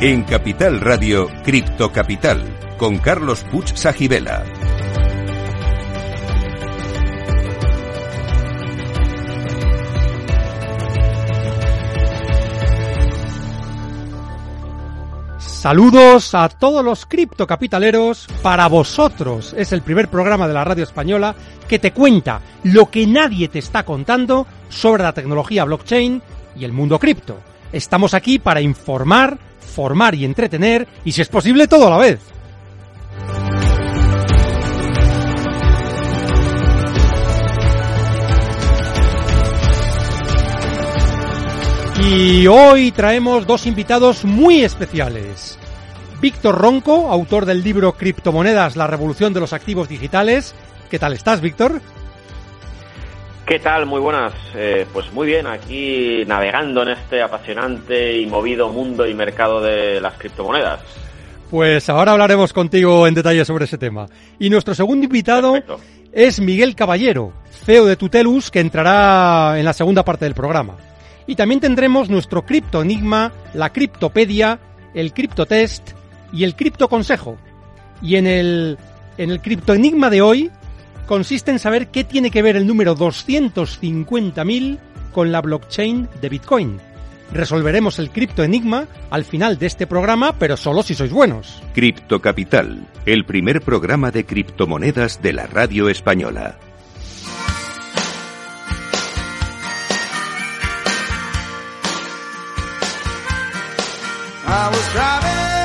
En Capital Radio, Cripto Capital, con Carlos Puch Sajibela. Saludos a todos los criptocapitaleros. Para vosotros es el primer programa de la radio española que te cuenta lo que nadie te está contando sobre la tecnología blockchain y el mundo cripto. Estamos aquí para informar, formar y entretener y si es posible todo a la vez. Y hoy traemos dos invitados muy especiales. Víctor Ronco, autor del libro Criptomonedas, la revolución de los activos digitales. ¿Qué tal estás, Víctor? ¿Qué tal? Muy buenas. Eh, pues muy bien, aquí navegando en este apasionante y movido mundo y mercado de las criptomonedas. Pues ahora hablaremos contigo en detalle sobre ese tema. Y nuestro segundo invitado Perfecto. es Miguel Caballero, CEO de Tutelus, que entrará en la segunda parte del programa. Y también tendremos nuestro cripto enigma, la criptopedia, el criptotest y el cripto consejo. Y en el, en el cripto enigma de hoy consiste en saber qué tiene que ver el número 250.000 con la blockchain de Bitcoin. Resolveremos el cripto enigma al final de este programa, pero solo si sois buenos. Cripto Capital, el primer programa de criptomonedas de la radio española. I was driving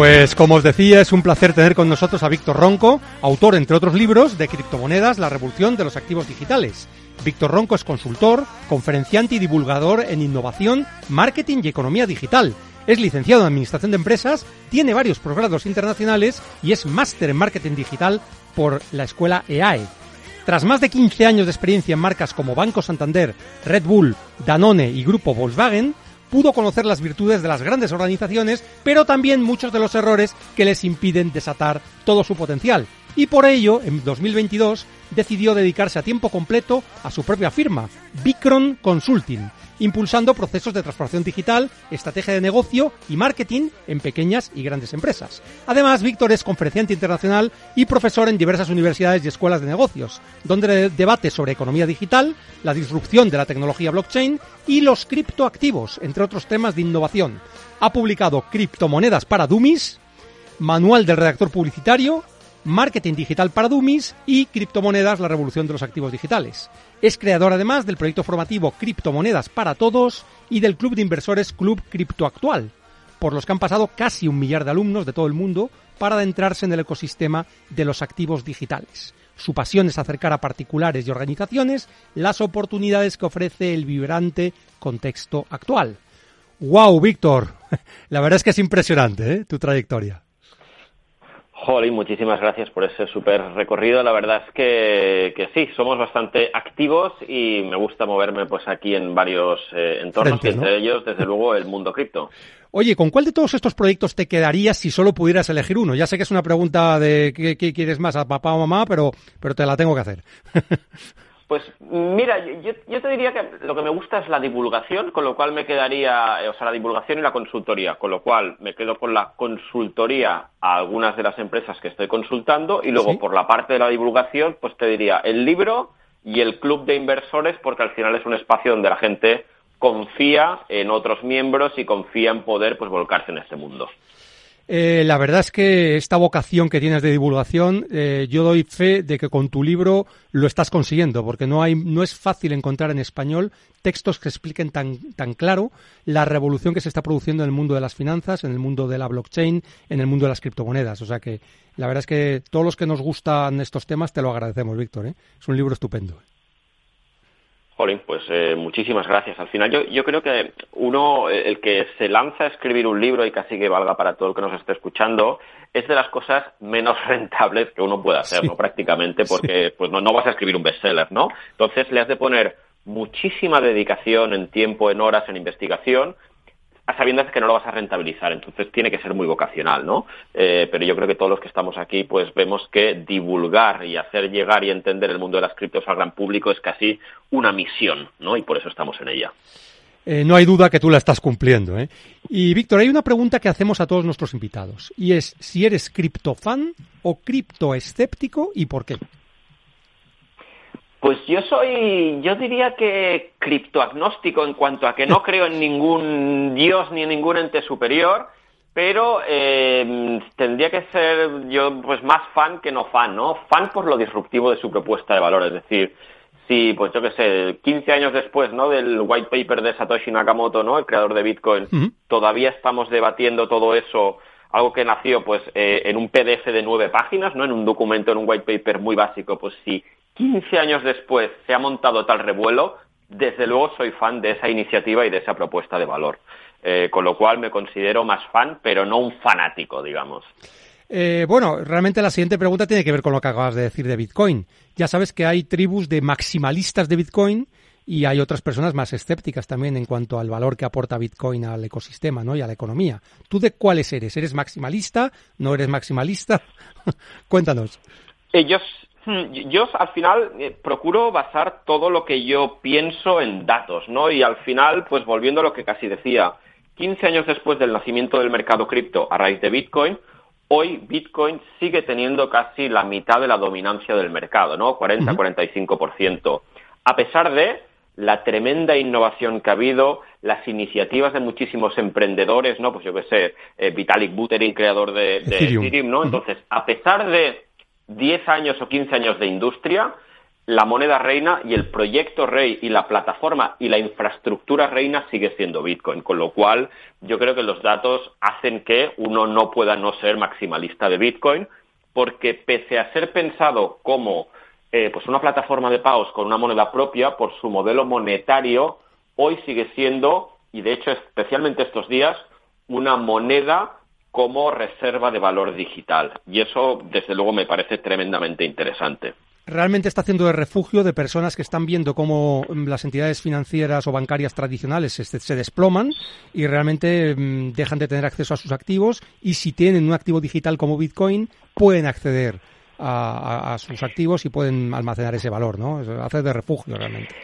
Pues como os decía, es un placer tener con nosotros a Víctor Ronco, autor, entre otros libros, de Criptomonedas, la revolución de los activos digitales. Víctor Ronco es consultor, conferenciante y divulgador en innovación, marketing y economía digital. Es licenciado en Administración de Empresas, tiene varios posgrados internacionales y es máster en marketing digital por la escuela EAE. Tras más de 15 años de experiencia en marcas como Banco Santander, Red Bull, Danone y Grupo Volkswagen, pudo conocer las virtudes de las grandes organizaciones, pero también muchos de los errores que les impiden desatar todo su potencial. Y por ello, en 2022, decidió dedicarse a tiempo completo a su propia firma, Bicron Consulting, impulsando procesos de transformación digital, estrategia de negocio y marketing en pequeñas y grandes empresas. Además, Víctor es conferenciante internacional y profesor en diversas universidades y escuelas de negocios, donde debate sobre economía digital, la disrupción de la tecnología blockchain y los criptoactivos, entre otros temas de innovación. Ha publicado Criptomonedas para Dummies, Manual del redactor publicitario, Marketing Digital para Dummies y Criptomonedas, la revolución de los activos digitales. Es creador además del proyecto formativo Criptomonedas para Todos y del club de inversores Club Criptoactual, por los que han pasado casi un millar de alumnos de todo el mundo para adentrarse en el ecosistema de los activos digitales. Su pasión es acercar a particulares y organizaciones las oportunidades que ofrece el vibrante contexto actual. ¡Wow, Víctor! La verdad es que es impresionante ¿eh? tu trayectoria. Jolín, muchísimas gracias por ese súper recorrido. La verdad es que, que, sí, somos bastante activos y me gusta moverme pues aquí en varios eh, entornos, Frentes, y entre ¿no? ellos, desde luego, el mundo cripto. Oye, ¿con cuál de todos estos proyectos te quedarías si solo pudieras elegir uno? Ya sé que es una pregunta de qué, qué quieres más, a papá o mamá, pero, pero te la tengo que hacer. Pues mira, yo, yo, te diría que lo que me gusta es la divulgación, con lo cual me quedaría, eh, o sea, la divulgación y la consultoría, con lo cual me quedo con la consultoría a algunas de las empresas que estoy consultando y luego ¿Sí? por la parte de la divulgación, pues te diría el libro y el club de inversores, porque al final es un espacio donde la gente confía en otros miembros y confía en poder pues volcarse en este mundo. Eh, la verdad es que esta vocación que tienes de divulgación, eh, yo doy fe de que con tu libro lo estás consiguiendo, porque no hay, no es fácil encontrar en español textos que expliquen tan, tan claro la revolución que se está produciendo en el mundo de las finanzas, en el mundo de la blockchain, en el mundo de las criptomonedas. O sea que la verdad es que todos los que nos gustan estos temas te lo agradecemos, Víctor. ¿eh? Es un libro estupendo. Jolín, pues eh, muchísimas gracias. Al final yo, yo creo que uno, eh, el que se lanza a escribir un libro y casi que valga para todo el que nos esté escuchando, es de las cosas menos rentables que uno puede hacer, Sí. ¿no? Prácticamente, porque pues no, no vas a escribir un bestseller, ¿no? Entonces le has de poner muchísima dedicación en tiempo, en horas, en investigación. A sabiendas que no lo vas a rentabilizar. Entonces tiene que ser muy vocacional, ¿no? Eh, pero yo creo que todos los que estamos aquí, pues vemos que divulgar y hacer llegar y entender el mundo de las criptos al gran público es casi una misión, ¿no? Y por eso estamos en ella. Eh, no hay duda que tú la estás cumpliendo. ¿eh? Y Víctor, hay una pregunta que hacemos a todos nuestros invitados y es si eres criptofan o criptoescéptico y por qué. Pues yo soy, yo diría que criptoagnóstico en cuanto a que no creo en ningún dios ni en ningún ente superior, pero eh, tendría que ser yo pues más fan que no fan, ¿no? Fan por lo disruptivo de su propuesta de valor, es decir, si pues yo qué sé, 15 años después, ¿no? Del white paper de Satoshi Nakamoto, ¿no? El creador de Bitcoin, todavía estamos debatiendo todo eso algo que nació pues eh, en un PDF de nueve páginas, ¿no? En un documento, en un white paper muy básico, pues si 15 años después se ha montado tal revuelo, desde luego soy fan de esa iniciativa y de esa propuesta de valor. Eh, con lo cual me considero más fan, pero no un fanático, digamos. Eh, bueno, realmente la siguiente pregunta tiene que ver con lo que acabas de decir de Bitcoin. Ya sabes que hay tribus de maximalistas de Bitcoin y hay otras personas más escépticas también en cuanto al valor que aporta Bitcoin al ecosistema ¿no? y a la economía. ¿Tú de cuáles eres? ¿Eres maximalista? ¿No eres maximalista? Cuéntanos. Ellos yo al final eh, procuro basar todo lo que yo pienso en datos, ¿no? Y al final, pues volviendo a lo que casi decía, 15 años después del nacimiento del mercado cripto a raíz de Bitcoin, hoy Bitcoin sigue teniendo casi la mitad de la dominancia del mercado, ¿no? 40-45%. A pesar de la tremenda innovación que ha habido, las iniciativas de muchísimos emprendedores, ¿no? Pues yo qué sé, eh, Vitalik Buterin, creador de, Ethereum, ¿no? Entonces, a pesar de 10 años o 15 años de industria, la moneda reina y el proyecto rey y la plataforma y la infraestructura reina sigue siendo Bitcoin, con lo cual yo creo que los datos hacen que uno no pueda no ser maximalista de Bitcoin, porque pese a ser pensado como eh, pues una plataforma de pagos con una moneda propia, por su modelo monetario, hoy sigue siendo, y de hecho especialmente estos días, una moneda como reserva de valor digital. Y eso, desde luego, me parece tremendamente interesante. Realmente está haciendo de refugio de personas que están viendo cómo mm, las entidades financieras o bancarias tradicionales se, desploman y realmente mm, dejan de tener acceso a sus activos y si tienen un activo digital como Bitcoin pueden acceder a, sus activos y pueden almacenar ese valor, ¿no? Hace de refugio realmente.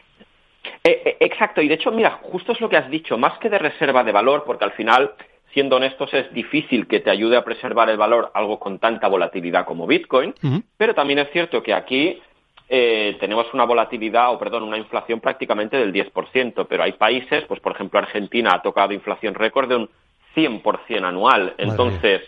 Eh, eh, exacto, y de hecho, mira, justo es lo que has dicho, más que de reserva de valor, porque al final siendo honestos, es difícil que te ayude a preservar el valor algo con tanta volatilidad como Bitcoin, pero también es cierto que aquí eh, tenemos una volatilidad, o perdón, una inflación prácticamente del 10%, pero hay países, pues por ejemplo Argentina ha tocado inflación récord de un 100% anual. Entonces,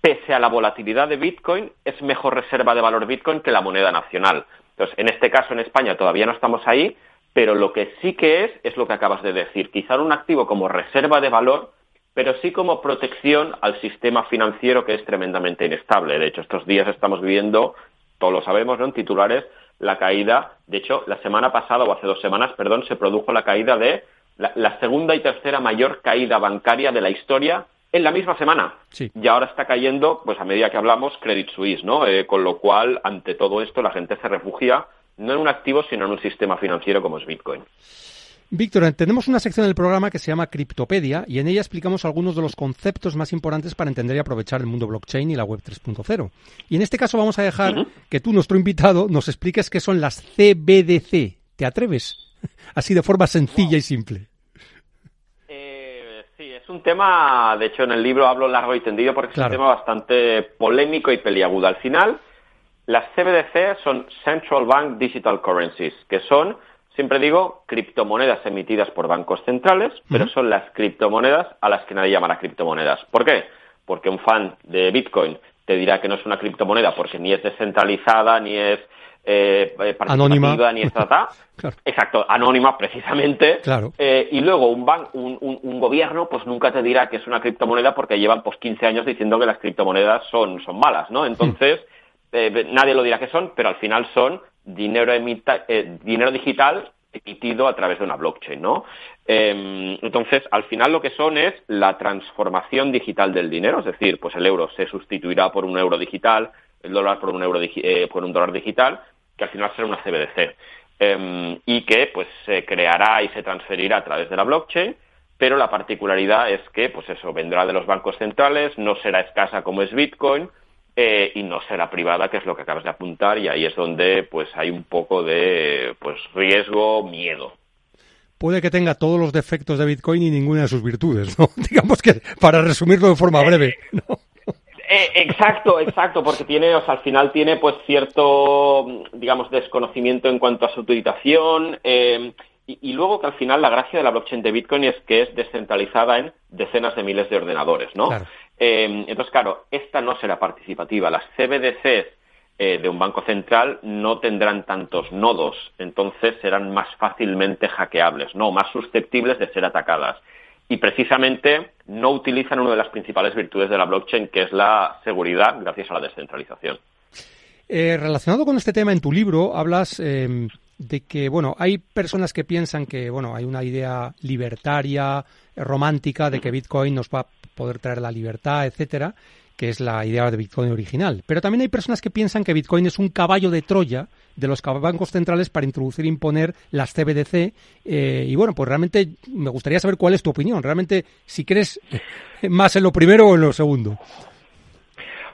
pese a la volatilidad de Bitcoin, es mejor reserva de valor Bitcoin que la moneda nacional. Entonces, en este caso en España todavía no estamos ahí, pero lo que sí que es, es lo que acabas de decir. Quizá un activo como reserva de valor pero sí como protección al sistema financiero que es tremendamente inestable. De hecho, estos días estamos viviendo, todos lo sabemos, ¿no? en titulares, la caída, de hecho, la semana pasada o hace dos semanas, perdón, se produjo la caída de la, segunda y tercera mayor caída bancaria de la historia en la misma semana. Y ahora está cayendo, pues a medida que hablamos, Credit Suisse, ¿no? Eh, con lo cual, ante todo esto, la gente se refugia no en un activo, sino en un sistema financiero como es Bitcoin. Víctor, tenemos una sección del programa que se llama Criptopedia y en ella explicamos algunos de los conceptos más importantes para entender y aprovechar el mundo blockchain y la web 3.0. Y en este caso vamos a dejar que tú, nuestro invitado, nos expliques qué son las CBDC. ¿Te atreves? Así de forma sencilla y simple. Eh, sí, es un tema, de hecho en el libro hablo largo y tendido porque es un tema bastante polémico y peliagudo. Al final, las CBDC son Central Bank Digital Currencies, que son Siempre digo criptomonedas emitidas por bancos centrales, pero son las criptomonedas a las que nadie llamará criptomonedas. ¿Por qué? Porque un fan de Bitcoin te dirá que no es una criptomoneda porque ni es descentralizada, ni es eh, eh anónima. ni es Exacto, anónima precisamente. Claro. Eh, y luego un, ban un, un, gobierno pues nunca te dirá que es una criptomoneda porque llevan pues 15 años diciendo que las criptomonedas son, son malas, ¿no? Entonces, eh, nadie lo dirá que son, pero al final son dinero, eh, dinero digital emitido a través de una blockchain, ¿no? Em, entonces, al final lo que son es la transformación digital del dinero, es decir, pues el euro se sustituirá por un euro digital, el dólar por un euro eh, por un dólar digital, que al final será una CBDC em, y que pues se creará y se transferirá a través de la blockchain pero la particularidad es que, pues eso, vendrá de los bancos centrales, no será escasa como es Bitcoin, eh, y no será privada, que es lo que acabas de apuntar, y ahí es donde pues hay un poco de pues riesgo, miedo. Puede que tenga todos los defectos de Bitcoin y ninguna de sus virtudes, ¿no? Digamos que para resumirlo de forma breve, ¿no? Eh, exacto, exacto, porque tiene, o sea, al final tiene pues cierto, digamos, desconocimiento en cuanto a su utilización, eh, y, luego que al final la gracia de la blockchain de Bitcoin es que es descentralizada en decenas de miles de ordenadores, ¿no? Eh, entonces, claro, esta no será participativa. Las CBDCs eh, de un banco central no tendrán tantos nodos, entonces serán más fácilmente hackeables, ¿no? Más susceptibles de ser atacadas. Y precisamente no utilizan una de las principales virtudes de la blockchain, que es la seguridad gracias a la descentralización. Eh, relacionado con este tema, en tu libro hablas em, de que, bueno, hay personas que piensan que, bueno, hay una idea libertaria, romántica, de que Bitcoin nos va a poder traer la libertad, etcétera, que es la idea de Bitcoin original. Pero también hay personas que piensan que Bitcoin es un caballo de Troya de los bancos centrales para introducir e imponer las CBDC. Eh, y bueno, pues realmente me gustaría saber cuál es tu opinión. Realmente, si crees más en lo primero o en lo segundo.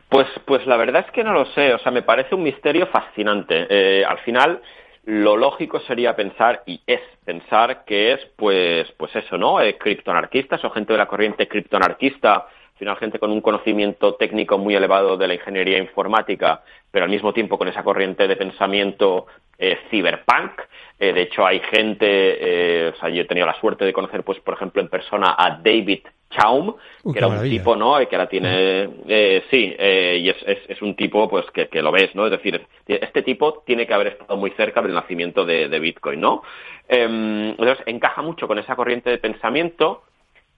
Pues, pues la verdad es que no lo sé. O sea, me parece un misterio fascinante. Eh, al final, lo lógico sería pensar, y es pensar, que es, pues, pues eso, ¿no? Eh, criptoanarquistas o gente de la corriente criptoanarquista, al final gente con un conocimiento técnico muy elevado de la ingeniería informática, pero al mismo tiempo con esa corriente de pensamiento eh, cyberpunk. Eh, de hecho, hay gente, eh, o sea, yo he tenido la suerte de conocer, pues, por ejemplo, en persona a David Chaum, que era un tipo, ¿no? Que ahora tiene, eh, sí, eh, y es, es, es, un tipo, pues, que, que, lo ves, ¿no? Es decir, este tipo tiene que haber estado muy cerca del nacimiento de, de Bitcoin, ¿no? Eh, entonces, encaja mucho con esa corriente de pensamiento,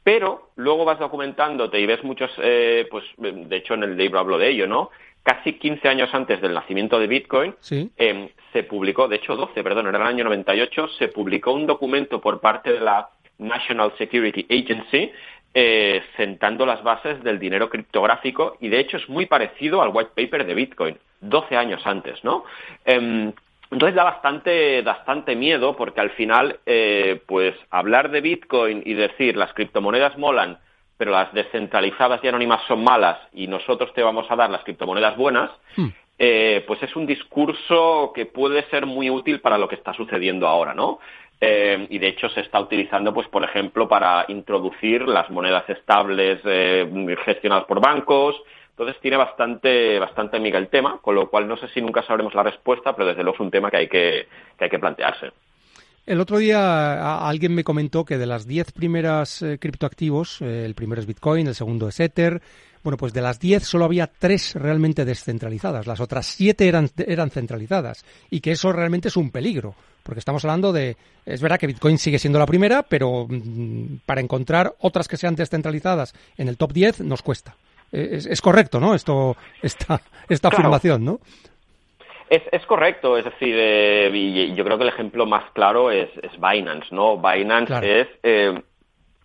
pero luego vas documentándote y ves muchos, eh, pues, de hecho en el libro hablo de ello, ¿no? Casi 15 años antes del nacimiento de Bitcoin, ¿Sí? eh, se publicó, de hecho 12, perdón, en el año 98, se publicó un documento por parte de la National Security Agency eh, sentando las bases del dinero criptográfico y de hecho es muy parecido al white paper de Bitcoin, 12 años antes, ¿no? Eh, entonces da bastante, bastante miedo porque al final, eh, pues hablar de Bitcoin y decir las criptomonedas molan, pero las descentralizadas y anónimas son malas y nosotros te vamos a dar las criptomonedas buenas, hmm. eh, pues es un discurso que puede ser muy útil para lo que está sucediendo ahora, ¿no? Eh, y de hecho se está utilizando, pues, por ejemplo, para introducir las monedas estables eh, gestionadas por bancos. Entonces tiene bastante, bastante amiga el tema, con lo cual no sé si nunca sabremos la respuesta, pero desde luego es un tema que hay que, que, hay que plantearse. El otro día alguien me comentó que de las 10 primeras eh, criptoactivos, eh, el primero es Bitcoin, el segundo es Ether, bueno, pues de las 10 solo había 3 realmente descentralizadas, las otras 7 eran, eran centralizadas y que eso realmente es un peligro, porque estamos hablando de, es verdad que Bitcoin sigue siendo la primera, pero mmm, para encontrar otras que sean descentralizadas en el top 10 nos cuesta. Es, es correcto, ¿no? Esto, esta, esta claro. afirmación, ¿no? Es, es, correcto, es decir, eh, y yo creo que el ejemplo más claro es, es Binance, ¿no? Binance claro. es eh,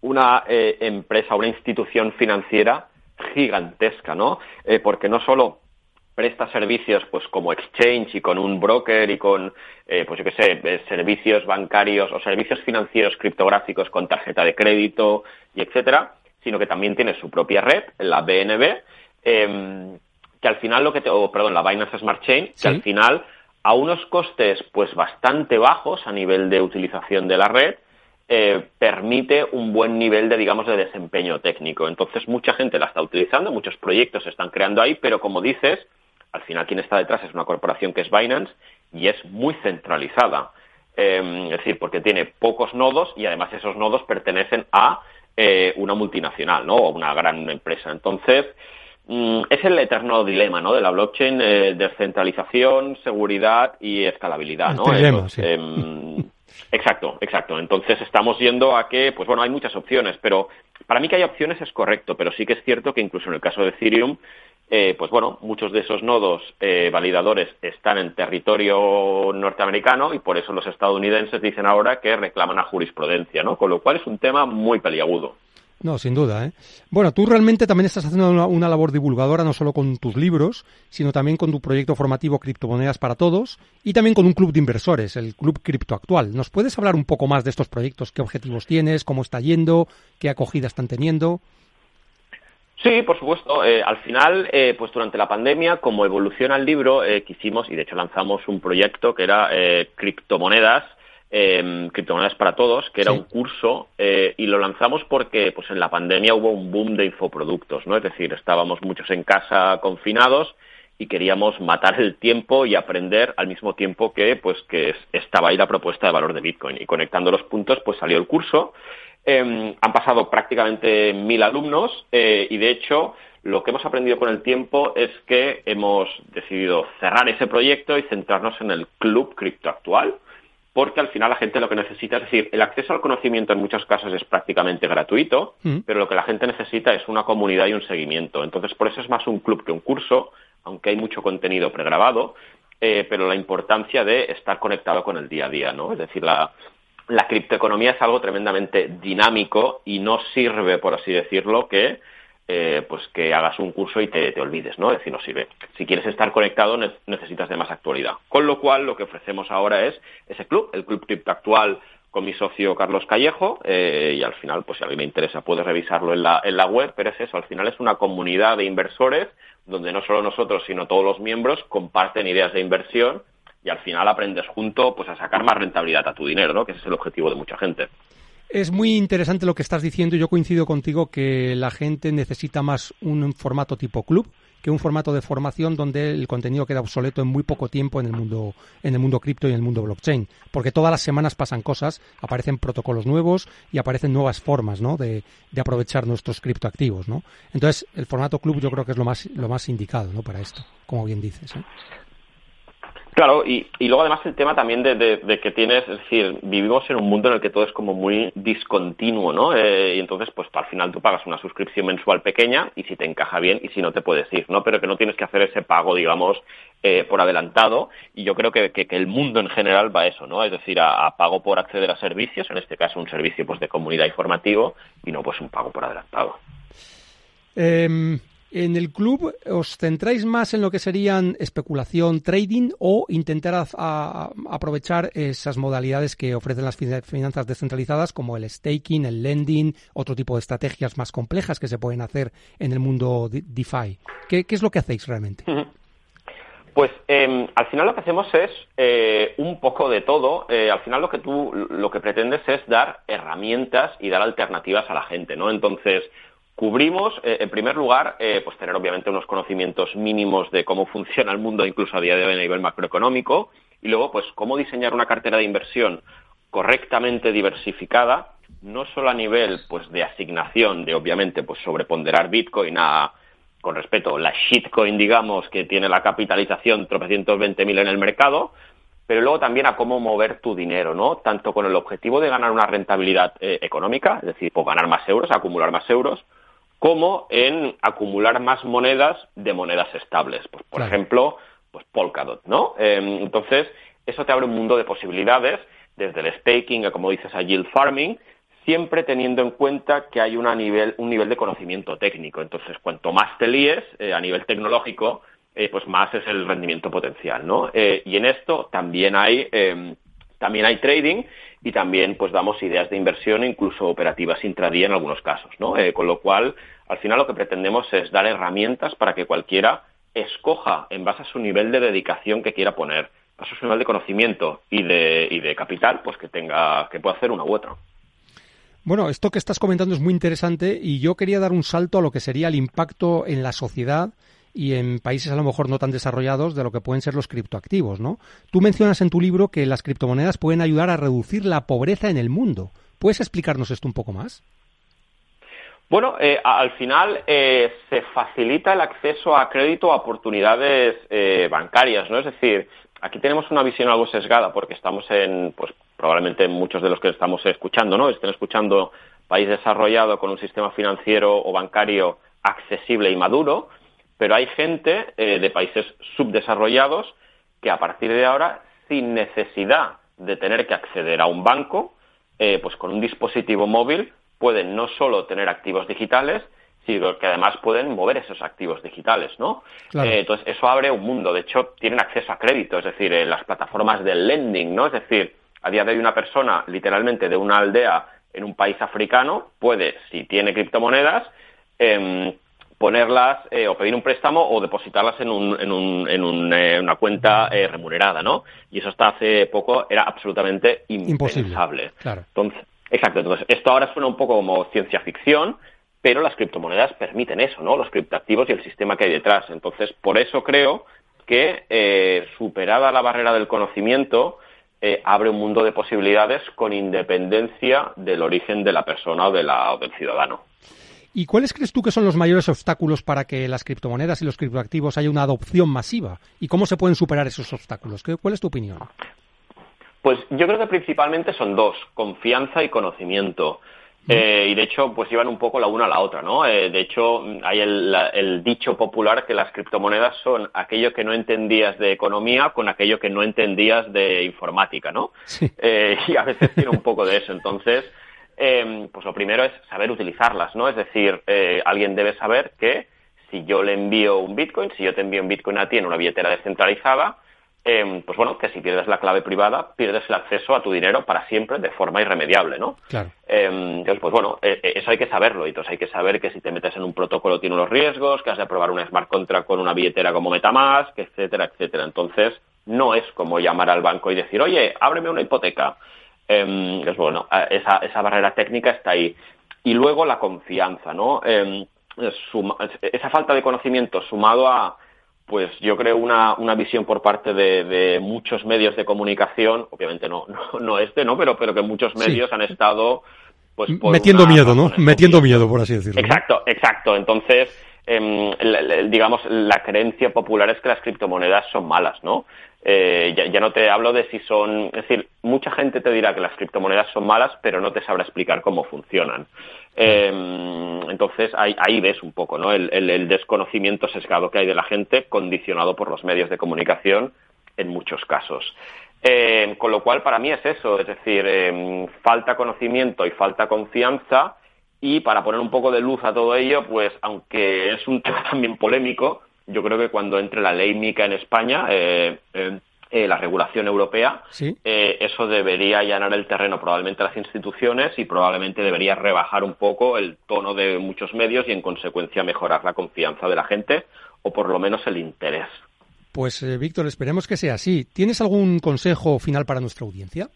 una eh, empresa, una institución financiera gigantesca, ¿no? Eh, porque no solo presta servicios pues como exchange y con un broker y con eh, pues yo qué sé eh, servicios bancarios o servicios financieros criptográficos con tarjeta de crédito y etcétera sino que también tiene su propia red la BNB eh, que al final lo que te, o perdón la Binance Smart Chain ¿Sí? que al final a unos costes pues bastante bajos a nivel de utilización de la red eh, permite un buen nivel de, digamos, de desempeño técnico. Entonces, mucha gente la está utilizando, muchos proyectos se están creando ahí, pero como dices, al final quien está detrás es una corporación que es Binance y es muy centralizada. Eh, es decir, porque tiene pocos nodos y además esos nodos pertenecen a eh, una multinacional, ¿no? O una gran empresa. Entonces, es el eterno dilema, ¿no? De la blockchain, eh, descentralización, seguridad y escalabilidad, ¿no? Dilema, sí. Em, Exacto, exacto. Entonces estamos yendo a que, pues bueno, hay muchas opciones, pero para mí que hay opciones es correcto, pero sí que es cierto que incluso en el caso de Ethereum, eh, pues bueno, muchos de esos nodos eh, validadores están en territorio norteamericano y por eso los estadounidenses dicen ahora que reclaman a jurisprudencia, ¿no? Con lo cual es un tema muy peliagudo. No, sin duda. ¿eh? Bueno, tú realmente también estás haciendo una, labor divulgadora, no solo con tus libros, sino también con tu proyecto formativo Criptomonedas para Todos y también con un club de inversores, el Club Cripto Actual. ¿Nos puedes hablar un poco más de estos proyectos? ¿Qué objetivos tienes? ¿Cómo está yendo? ¿Qué acogida están teniendo? Sí, por supuesto. Eh, al final, eh, pues durante la pandemia, como evoluciona el libro, eh, quisimos, y de hecho lanzamos un proyecto que era eh, Criptomonedas, eh, Criptomonedas para Todos, que era sí. un curso, eh, y lo lanzamos porque pues en la pandemia hubo un boom de infoproductos, ¿no? Es decir, estábamos muchos en casa confinados y queríamos matar el tiempo y aprender al mismo tiempo que pues que estaba ahí la propuesta de valor de Bitcoin. Y conectando los puntos, pues salió el curso. Eh, han pasado prácticamente mil alumnos eh, y de hecho lo que hemos aprendido con el tiempo es que hemos decidido cerrar ese proyecto y centrarnos en el club cripto actual porque al final la gente lo que necesita, es decir, el acceso al conocimiento en muchos casos es prácticamente gratuito, mm. pero lo que la gente necesita es una comunidad y un seguimiento. Entonces, por eso es más un club que un curso, aunque hay mucho contenido pregrabado, eh, pero la importancia de estar conectado con el día a día, ¿no? Es decir, la, la criptoeconomía es algo tremendamente dinámico y no sirve, por así decirlo, que eh, pues que hagas un curso y te, te, olvides, ¿no? Es decir, no sirve. Si quieres estar conectado, necesitas de más actualidad. Con lo cual, lo que ofrecemos ahora es ese club, el Club Cripto Actual con mi socio Carlos Callejo, eh, y al final, pues si a mí me interesa, puedes revisarlo en la, en la web, pero es eso, al final es una comunidad de inversores donde no solo nosotros, sino todos los miembros comparten ideas de inversión y al final aprendes junto pues a sacar más rentabilidad a tu dinero, ¿no? Que ese es el objetivo de mucha gente. Es muy interesante lo que estás diciendo. Yo coincido contigo que la gente necesita más un formato tipo club que un formato de formación donde el contenido queda obsoleto en muy poco tiempo en el mundo en el mundo cripto y en el mundo blockchain, porque todas las semanas pasan cosas, aparecen protocolos nuevos y aparecen nuevas formas, ¿no? de, de aprovechar nuestros criptoactivos, ¿no? Entonces, el formato club yo creo que es lo más lo más indicado, ¿no? para esto, como bien dices, ¿eh? Claro, y, y, luego además el tema también de, que tienes, es decir, vivimos en un mundo en el que todo es como muy discontinuo, ¿no? Eh, y entonces, pues al final tú pagas una suscripción mensual pequeña y si te encaja bien y si no te puedes ir, ¿no? Pero que no tienes que hacer ese pago, digamos, eh, por adelantado y yo creo que, que, que, el mundo en general va a eso, ¿no? Es decir, a, pago por acceder a servicios, en este caso un servicio pues de comunidad informativo y no pues un pago por adelantado. Eh, en el club os centráis más en lo que serían especulación, trading o intentar aprovechar esas modalidades que ofrecen las finanzas descentralizadas como el staking, el lending, otro tipo de estrategias más complejas que se pueden hacer en el mundo DeFi. ¿Qué, qué es lo que hacéis realmente? Pues eh, al final lo que hacemos es eh, un poco de todo. Eh, al final lo que tú lo que pretendes es dar herramientas y dar alternativas a la gente, ¿no? Entonces Cubrimos, eh, en primer lugar, eh, pues tener obviamente unos conocimientos mínimos de cómo funciona el mundo, incluso a día de hoy a nivel macroeconómico, y luego, pues, cómo diseñar una cartera de inversión correctamente diversificada, no solo a nivel, pues, de asignación, de obviamente, pues, sobreponderar Bitcoin a, con respeto, la shitcoin, digamos, que tiene la capitalización tropecientos veinte mil en el mercado, pero luego también a cómo mover tu dinero, ¿no? Tanto con el objetivo de ganar una rentabilidad eh, económica, es decir, pues ganar más euros, acumular más euros, como en acumular más monedas de monedas estables. Pues, por claro. ejemplo, pues Polkadot, ¿no? Eh, entonces, eso te abre un mundo de posibilidades, desde el staking a, como dices, a yield farming, siempre teniendo en cuenta que hay una nivel, un nivel de conocimiento técnico. Entonces, cuanto más te líes eh, a nivel tecnológico, eh, pues más es el rendimiento potencial, ¿no? Eh, y en esto también hay, eh, también hay trading y también pues damos ideas de inversión, incluso operativas intradía en algunos casos, ¿no? Eh, con lo cual, al final lo que pretendemos es dar herramientas para que cualquiera escoja en base a su nivel de dedicación que quiera poner, a su nivel de conocimiento y de, y de capital, pues que tenga, que pueda hacer una u otra. Bueno, esto que estás comentando es muy interesante y yo quería dar un salto a lo que sería el impacto en la sociedad y en países a lo mejor no tan desarrollados de lo que pueden ser los criptoactivos, ¿no? Tú mencionas en tu libro que las criptomonedas pueden ayudar a reducir la pobreza en el mundo. ¿Puedes explicarnos esto un poco más? Bueno, eh, al final eh, se facilita el acceso a crédito a oportunidades eh, bancarias, ¿no? Es decir, aquí tenemos una visión algo sesgada porque estamos en, pues probablemente muchos de los que estamos escuchando, ¿no? Estén escuchando país desarrollado con un sistema financiero o bancario accesible y maduro, pero hay gente eh, de países subdesarrollados que a partir de ahora, sin necesidad de tener que acceder a un banco, eh, pues con un dispositivo móvil pueden no solo tener activos digitales, sino que además pueden mover esos activos digitales, ¿no? Claro. Eh, entonces, eso abre un mundo. De hecho, tienen acceso a crédito, es decir, en las plataformas del lending, ¿no? Es decir, a día de hoy una persona, literalmente de una aldea en un país africano, puede, si tiene criptomonedas, em, ponerlas eh, o pedir un préstamo o depositarlas en, un, en, un, en un, eh, una cuenta eh, remunerada, ¿no? Y eso hasta hace poco era absolutamente Imposible, impensable. claro. Entonces, exacto. Entonces, esto ahora suena un poco como ciencia ficción, pero las criptomonedas permiten eso, ¿no? Los criptoactivos y el sistema que hay detrás. Entonces, por eso creo que eh, superada la barrera del conocimiento, eh, abre un mundo de posibilidades con independencia del origen de la persona o, de la, o del ciudadano. ¿Y cuáles crees tú que son los mayores obstáculos para que las criptomonedas y los criptoactivos haya una adopción masiva? ¿Y cómo se pueden superar esos obstáculos? ¿Qué- ¿Cuál es tu opinión? Pues yo creo que principalmente son dos, confianza y conocimiento. Eh, y de hecho, pues llevan un poco la una a la otra, ¿no? Eh, de hecho, hay el, la- el dicho popular que las criptomonedas son aquello que no entendías de economía con aquello que no entendías de informática, ¿no? Sí. Eh, y a veces tiene un poco de eso. Entonces, eh, pues lo primero es saber utilizarlas, ¿no? Es decir, eh, alguien debe saber que si yo le envío un Bitcoin, si yo te envío un Bitcoin a ti en una billetera descentralizada, eh, pues bueno, que si pierdes la clave privada, pierdes el acceso a tu dinero para siempre de forma irremediable, ¿no? Claro. Eh, entonces, pues bueno, eh, eh, eso hay que saberlo. Y entonces hay que saber que si te metes en un protocolo tiene unos riesgos, que has de aprobar un smart contract con una billetera como Metamask, etcétera, etcétera. Entonces, no es como llamar al banco y decir, oye, ábreme una hipoteca. Eh, es bueno, esa, esa barrera técnica está ahí. Y luego la confianza, ¿no? Eh, suma- esa falta de conocimiento sumado a, pues yo creo una, una visión por parte de, de muchos medios de comunicación, obviamente no, no, no este, ¿no? Pero, pero que muchos Sí. medios han estado, pues, por Metiendo miedo, ¿no? Metiendo miedo, por así decirlo. ¿no? Exacto, exacto. Entonces, la- digamos, la creencia popular es que las criptomonedas son malas, ¿no? Eh, ya, ya no te hablo de si son, es decir, mucha gente te dirá que las criptomonedas son malas, pero no te sabrá explicar cómo funcionan. Em, entonces ahí, ahí ves un poco, ¿no? El, el- el desconocimiento sesgado que hay de la gente, condicionado por los medios de comunicación en muchos casos. Eh, con lo cual, para mí es eso, es decir, em, falta conocimiento y falta confianza. Y para poner un poco de luz a todo ello, pues aunque es un tema también polémico, yo creo que cuando entre la ley MICA en España, eh, eh, eh, la regulación europea, Sí. eh, eso debería allanar el terreno probablemente a las instituciones y probablemente debería rebajar un poco el tono de muchos medios y en consecuencia mejorar la confianza de la gente o por lo menos el interés. Pues, eh, Víctor, esperemos que sea así. ¿Tienes algún consejo final para nuestra audiencia?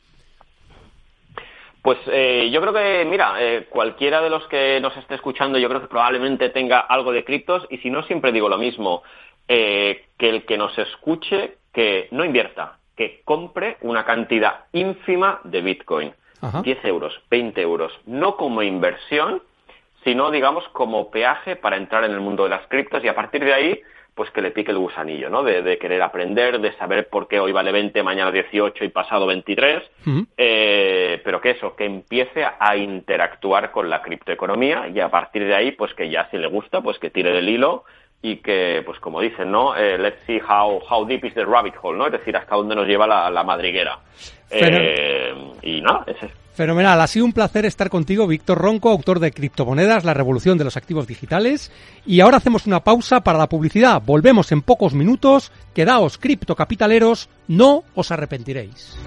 Pues eh, yo creo que, mira, eh, cualquiera de los que nos esté escuchando, yo creo que probablemente tenga algo de criptos y si no, siempre digo lo mismo, eh, que el que nos escuche, que no invierta, que compre una cantidad ínfima de Bitcoin, Ajá. 10 euros, 20 euros, no como inversión, sino, digamos, como peaje para entrar en el mundo de las criptos y a partir de ahí, pues que le pique el gusanillo, ¿no? De, de querer aprender, de saber por qué hoy vale 20, mañana 18 y pasado 23, Ujú. eh, pero que eso, que empiece a interactuar con la criptoeconomía y a partir de ahí, pues que ya si le gusta, pues que tire del hilo y que, pues como dicen, ¿no? Eh, let's see how, how deep is the rabbit hole, ¿no? Es decir, hasta dónde nos lleva la, la madriguera. Eh, y nada, ese es. Fenomenal, ha sido un placer estar contigo, Víctor Ronco, autor de Criptomonedas, la revolución de los activos digitales. Y ahora hacemos una pausa para la publicidad. Volvemos en pocos minutos. Quedaos, criptocapitaleros, no os arrepentiréis.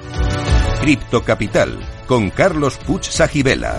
Cripto Capital con Carlos Puch Sajibela.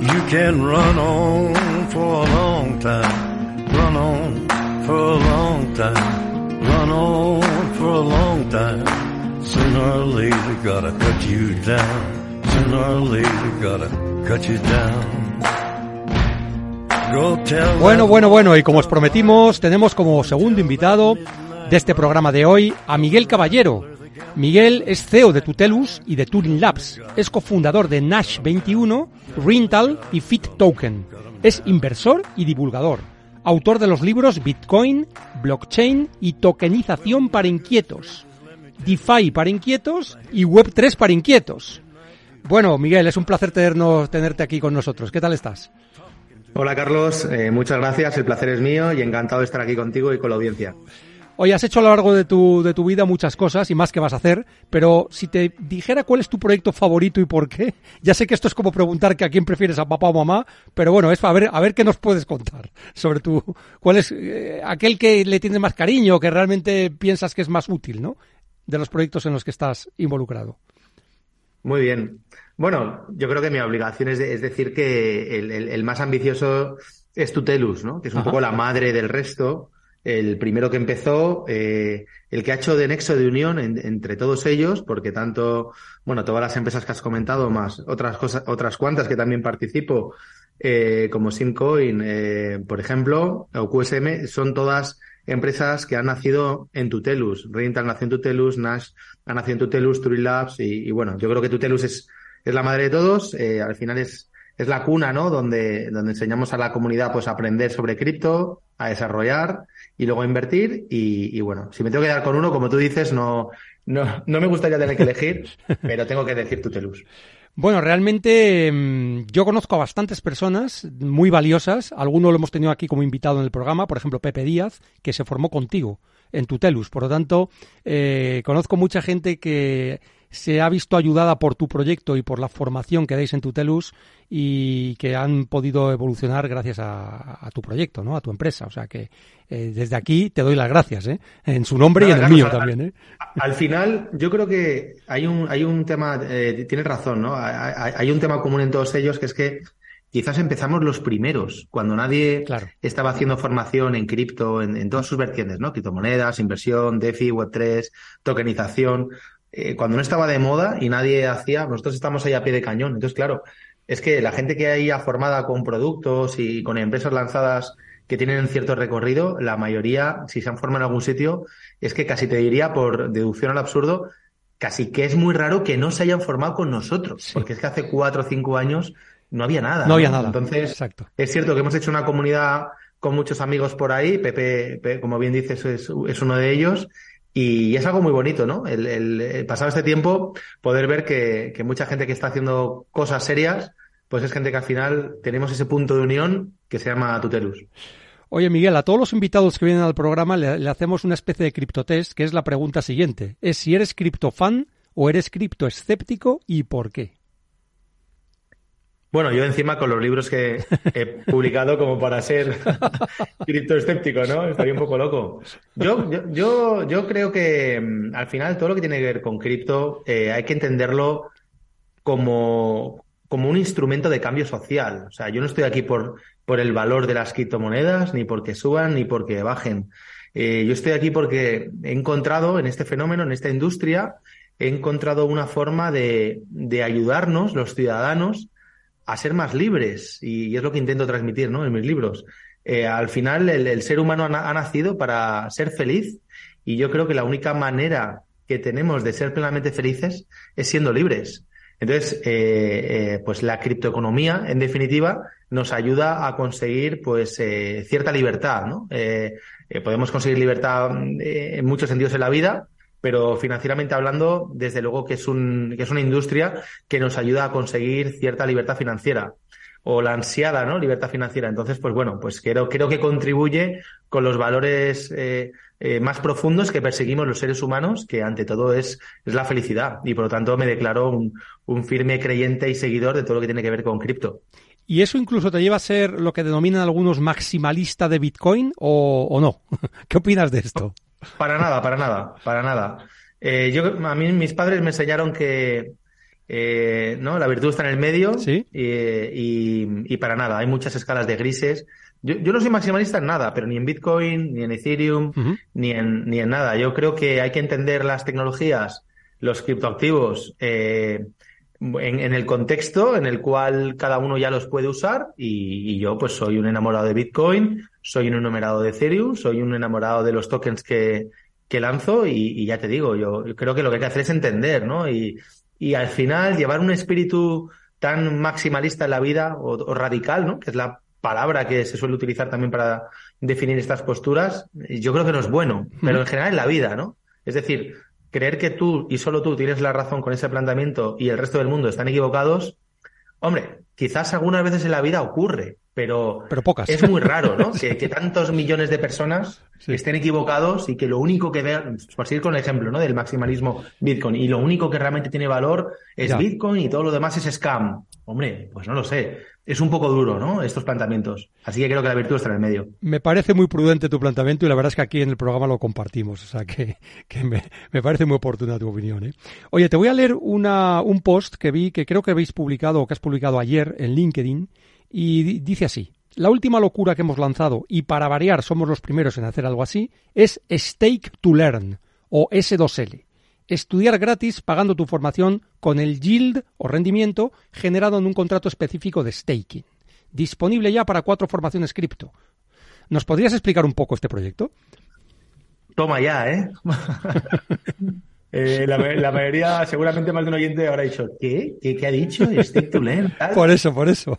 You can run on for a long time, run on for a long time, run on for a long time. Sooner or later, gotta cut you down. Sooner or later, gotta cut you down. Bueno, bueno, bueno, y como os prometimos, tenemos como segundo invitado de este programa de hoy a Miguel Caballero. Miguel es CEO de Tutelus y de Turing Labs. Es cofundador de Nash 21, Rental y Fit Token. Es inversor y divulgador. Autor de los libros Bitcoin, Blockchain y Tokenización para Inquietos. DeFi para inquietos y Web3 para inquietos. Bueno, Miguel, es un placer tenerte aquí con nosotros. ¿Qué tal estás? Hola Carlos, eh, muchas gracias, el placer es mío y encantado de estar aquí contigo y con la audiencia. Hoy has hecho a lo largo de tu, de tu vida muchas cosas y más que vas a hacer, pero si te dijera cuál es tu proyecto favorito y por qué, ya sé que esto es como preguntar que a quién prefieres, a papá o mamá, pero bueno, es a ver, a ver qué nos puedes contar sobre tu, cuál es eh, aquel que le tienes más cariño, que realmente piensas que es más útil, ¿no? De los proyectos en los que estás involucrado. Muy bien. Bueno, yo creo que mi obligación es, de- es decir que el, el- el más ambicioso es Tutelus, ¿no? Que es un Ajá. poco la madre del resto, el primero que empezó, eh, el que ha hecho de nexo de unión en- entre todos ellos, porque tanto, bueno, todas las empresas que has comentado, más otras cosas, otras cuantas que también participo, eh, como Simcoin, eh, por ejemplo, o QSM, son todas empresas que han nacido en Tutelus. Rental nació en Tutelus, Nash ha nacido en Tutelus, Turing Labs, y, y bueno, yo creo que Tutelus es, es la madre de todos. eh, al final es, es la cuna, ¿no? Donde, donde enseñamos a la comunidad pues a aprender sobre cripto, a desarrollar y luego a invertir. Y, y bueno, si me tengo que dar con uno, como tú dices, no, no, no me gustaría tener que elegir, pero tengo que decir Tutelus. Bueno, realmente mm, yo conozco a bastantes personas muy valiosas. Algunos lo hemos tenido aquí como invitado en el programa, por ejemplo Pepe Díaz, que se formó contigo en Tutelus. Por lo tanto, eh, conozco mucha gente que se ha visto ayudada por tu proyecto y por la formación que dais en Tutelus y que han podido evolucionar gracias a, a tu proyecto, ¿no? A tu empresa. O sea que eh, desde aquí te doy las gracias, ¿eh? En su nombre y en el mío también, ¿eh? Al final, yo creo que hay un, hay un tema, eh, tienes razón, ¿no? Hay, hay- hay un tema común en todos ellos que es que quizás empezamos los primeros, cuando nadie Claro. estaba haciendo formación en cripto, en, en todas sus vertientes, ¿no? Criptomonedas, inversión, DeFi, Web3, tokenización. Eh, cuando no estaba de moda y nadie hacía, nosotros estamos ahí a pie de cañón. Entonces, claro, es que la gente que hay ya formada con productos y con empresas lanzadas que tienen cierto recorrido, la mayoría, si se han formado en algún sitio, es que casi te diría, por deducción al absurdo, casi que es muy raro que no se hayan formado con nosotros, Sí. porque es que hace cuatro o cinco años no había nada. No había nada. Entonces, Exacto. es cierto que hemos hecho una comunidad con muchos amigos por ahí, Pepe, Pe- como bien dices, es, es uno de ellos, y es algo muy bonito, ¿no? El, pasado este tiempo, poder ver que, que mucha gente que está haciendo cosas serias, pues es gente que al final tenemos ese punto de unión que se llama Tutelus. Oye, Miguel, a todos los invitados que vienen al programa le, le hacemos una especie de criptotest, que es la pregunta siguiente. Es si eres criptofan o eres criptoescéptico y por qué. Bueno, yo encima con los libros que he publicado como para ser criptoescéptico, ¿no? Estaría un poco loco. Yo, yo, yo, creo que mm, al final todo lo que tiene que ver con cripto eh, hay que entenderlo como, como un instrumento de cambio social. O sea, yo no estoy aquí por, por el valor de las criptomonedas, ni porque suban, ni porque bajen. Eh, yo estoy aquí porque he encontrado en este fenómeno, en esta industria, he encontrado una forma de, de ayudarnos, los ciudadanos, a ser más libres. Y, es lo que intento transmitir, ¿no? En mis libros. Eh, al final, el, ser humano ha, na- ha nacido para ser feliz. Y yo creo que la única manera que tenemos de ser plenamente felices es siendo libres. Entonces, eh, eh, pues la criptoeconomía, en definitiva, nos ayuda a conseguir, pues, cierta libertad, ¿no? Podemos conseguir libertad eh, en muchos sentidos en la vida, pero financieramente hablando, desde luego que es un, que es una industria que nos ayuda a conseguir cierta libertad financiera o la ansiada, ¿no? Libertad financiera. Entonces, pues bueno, pues creo, creo que contribuye con los valores eh, eh, más profundos que perseguimos los seres humanos, que ante todo es, es la felicidad. Y por lo tanto me declaro un, un firme creyente y seguidor de todo lo que tiene que ver con cripto. ¿Y eso incluso te lleva a ser lo que denominan algunos maximalista de Bitcoin o, o no? ¿Qué opinas de esto? Para nada, para nada, para nada. Eh, yo, a mí mis padres me enseñaron que eh, no, la virtud está en el medio Sí. eh, y, y para nada. Hay muchas escalas de grises. Yo, yo no soy maximalista en nada, pero ni en Bitcoin, ni en Ethereum, ni en, ni en nada. Yo creo que hay que entender las tecnologías, los criptoactivos, eh, en, en el contexto en el cual cada uno ya los puede usar y, y yo pues soy un enamorado de Bitcoin, soy un enamorado de Ethereum, soy un enamorado de los tokens que, que lanzo y, y ya te digo, yo creo que lo que hay que hacer es entender, ¿no? Y, y al final llevar un espíritu tan maximalista en la vida o, o radical, ¿no? Que es la palabra que se suele utilizar también para definir estas posturas, yo creo que no es bueno, pero en general en la vida, ¿no? Es decir, creer que tú y solo tú tienes la razón con ese planteamiento y el resto del mundo están equivocados, hombre, quizás algunas veces en la vida ocurre, pero, Pero pocas. es muy raro, ¿no? que, que tantos millones de personas Sí. estén equivocados y que lo único que vean, por seguir con el ejemplo, ¿no? Del maximalismo Bitcoin, y lo único que realmente tiene valor es Ya. Bitcoin y todo lo demás es scam. Hombre, pues no lo sé. Es un poco duro, ¿no? Estos planteamientos. Así que creo que la virtud está en el medio. Me parece muy prudente tu planteamiento y la verdad es que aquí en el programa lo compartimos. O sea que, que me, me parece muy oportuna tu opinión. ¿eh? Oye, te voy a leer una, un post que vi que creo que habéis publicado o que has publicado ayer en LinkedIn y di- dice así. La última locura que hemos lanzado, y para variar somos los primeros en hacer algo así, es Stake to Learn o S2L. Estudiar gratis pagando tu formación con el yield o rendimiento generado en un contrato específico de staking. Disponible ya para cuatro formaciones cripto. ¿Nos podrías explicar un poco este proyecto? Toma ya, ¿eh? Eh, la, ma- la mayoría, seguramente más de un oyente habrá dicho, ¿qué? ¿Qué, qué ha dicho? Stake to learn, tal. Por eso, por eso.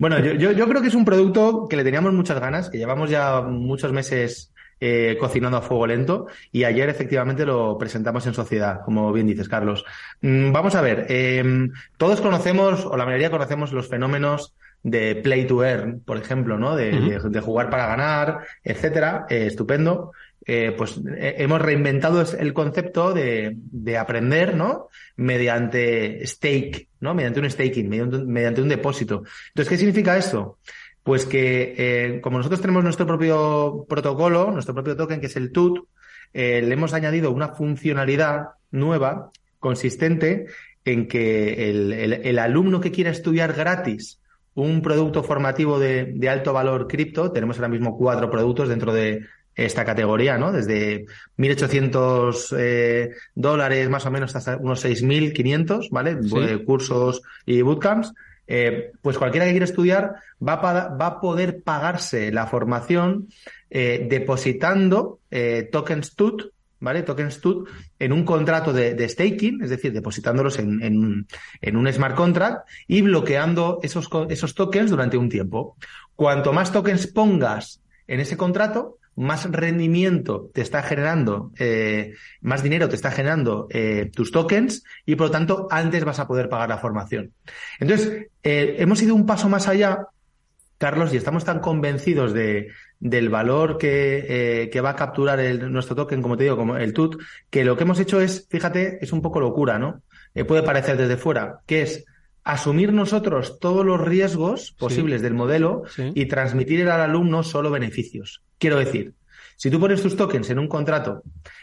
Bueno, yo, yo, yo creo que es un producto que le teníamos muchas ganas, que llevamos ya muchos meses eh, cocinando a fuego lento y ayer efectivamente lo presentamos en sociedad, como bien dices, Carlos. Mm, vamos a ver, eh, todos conocemos, o la mayoría conocemos los fenómenos de play to earn, por ejemplo, ¿no? De, de- de jugar para ganar, etcétera. Eh, estupendo. Eh, pues eh, hemos reinventado el concepto de, de aprender, ¿no? Mediante stake, ¿no? Mediante un staking, mediante, un- depósito. Entonces, ¿qué significa esto? Pues que eh, como nosotros tenemos nuestro propio protocolo, nuestro propio token, que es el TUT, le hemos añadido una funcionalidad nueva, consistente, en que el, el- el alumno que quiera estudiar gratis un producto formativo de, de alto valor cripto, tenemos ahora mismo cuatro productos dentro de esta categoría, ¿no? Desde 1.800 eh, dólares más o menos hasta unos 6.500, ¿vale? Sí. Eh, cursos y bootcamps. Eh, pues cualquiera que quiera estudiar va a, va a poder pagarse la formación eh, depositando tokens TUT, ¿vale? Tokens TUT en un contrato de, de staking, es decir, depositándolos en, en- en un smart contract y bloqueando esos, esos tokens durante un tiempo. Cuanto más tokens pongas en ese contrato, más rendimiento te está generando, eh, más dinero te está generando eh, tus tokens y por lo tanto antes vas a poder pagar la formación. Entonces, eh, hemos ido un paso más allá, Carlos, y estamos tan convencidos de, del valor que, eh, que va a capturar el- nuestro token, como te digo, como el TUT, que lo que hemos hecho es, fíjate, es un poco locura, ¿no? Eh, puede parecer desde fuera, que es asumir nosotros todos los riesgos posibles del modelo Sí. y transmitir al alumno solo beneficios. Quiero decir, si tú pones tus tokens en un contrato,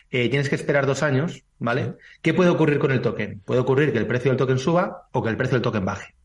eh, tienes que esperar dos años, ¿vale? Sí. ¿Qué puede ocurrir con el token? Puede ocurrir que el precio del token suba o que el precio del token baje.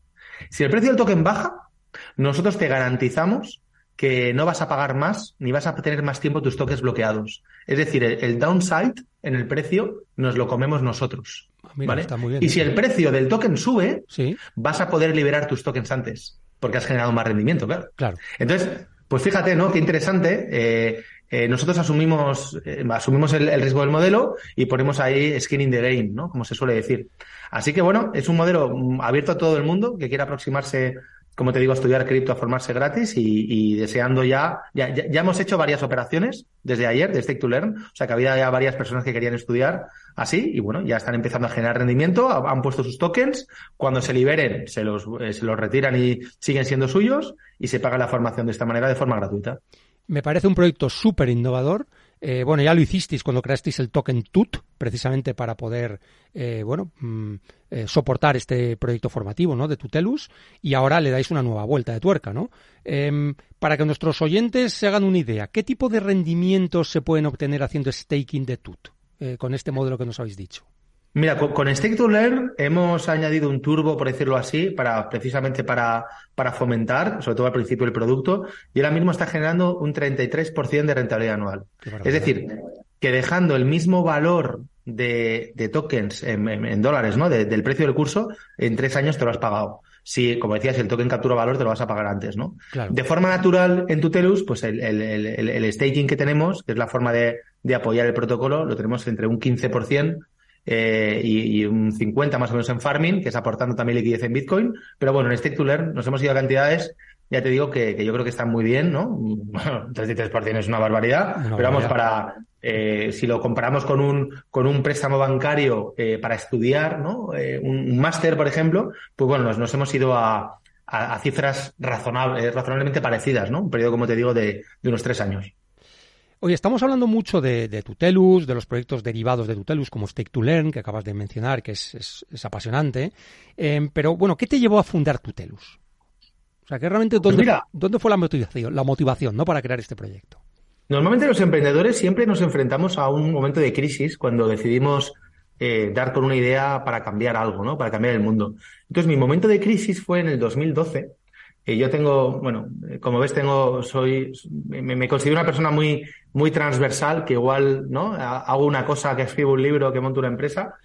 Si el precio del token baja, nosotros te garantizamos que no vas a pagar más ni vas a tener más tiempo tus tokens bloqueados. Es decir, el, el downside en el precio nos lo comemos nosotros. Ah, mira, ¿vale? está muy bien. Y si el precio del token sube, Sí, vas a poder liberar tus tokens antes, porque has generado más rendimiento, claro. claro. Entonces, pues fíjate, ¿no? Qué interesante. eh, eh, nosotros asumimos, eh, asumimos el, el riesgo del modelo y ponemos ahí skin in the game, ¿no? Como se suele decir. Así que bueno, es un modelo mm, abierto a todo el mundo que quiera aproximarse, como te digo, estudiar cripto, a formarse gratis y, y deseando ya, ya, ya, hemos hecho varias operaciones desde ayer de Stake to Learn, o sea que había ya varias personas que querían estudiar así y bueno, ya están empezando a generar rendimiento, ha- han puesto sus tokens, cuando se liberen se los, eh, se los retiran y siguen siendo suyos y se paga la formación de esta manera de forma gratuita. Me parece un proyecto súper innovador. Eh, bueno, ya lo hicisteis cuando creasteis el token TUT, precisamente para poder, eh, bueno, mm, eh, soportar este proyecto formativo, ¿no? De Tutelus, y ahora le dais una nueva vuelta de tuerca, ¿no? Em, para que nuestros oyentes se hagan una idea, ¿qué tipo de rendimientos se pueden obtener haciendo staking de TUT con este modelo que nos habéis dicho? Mira, con, con Stake to Learn hemos añadido un turbo, por decirlo así, para precisamente para, para fomentar, sobre todo al principio, el producto, y ahora mismo está generando un 33% de rentabilidad anual. Es decir, que dejando el mismo valor de, de tokens en, en- en dólares, ¿no? De- del precio del curso, en tres años te lo has pagado. Si, como decías, el token captura valor te lo vas a pagar antes, ¿no? Claro. De forma natural en Tutelus, pues el, el- el staking que tenemos, que es la forma de, de apoyar el protocolo, lo tenemos entre un 15% eh, y, y un 50% más o menos en farming, que es aportando también liquidez en Bitcoin. Pero bueno, en Stake to Learn nos hemos ido a cantidades, ya te digo que, que yo creo que están muy bien, ¿no? Bueno, 33% es una barbaridad, Una pero vamos, para, eh, si lo comparamos con un, con un préstamo bancario eh, para estudiar, ¿no? Eh, un, un máster, por ejemplo, pues bueno, nos, nos hemos ido a, a, a cifras razonable- razonablemente parecidas, ¿no? Un periodo, como te digo, de, de unos tres años. Oye, estamos hablando mucho de, de Tutelus, de los proyectos derivados de Tutelus, como Stake to Learn, que acabas de mencionar, que es, es- es apasionante. Eh, pero bueno, ¿qué te llevó a fundar Tutelus? O sea, que realmente Pues mira. dónde fue la motivación, la motivación, ¿no? Para crear este proyecto. Normalmente los emprendedores siempre nos enfrentamos a un momento de crisis cuando decidimos eh, dar con una idea para cambiar algo, ¿no? Para cambiar el mundo. Entonces, mi momento de crisis fue en el 2012. Eh, yo tengo, bueno, como ves, tengo, soy, me, me considero una persona muy, muy transversal, que igual, ¿no? Ha- Hago una cosa, que escribo un libro, que monto una empresa.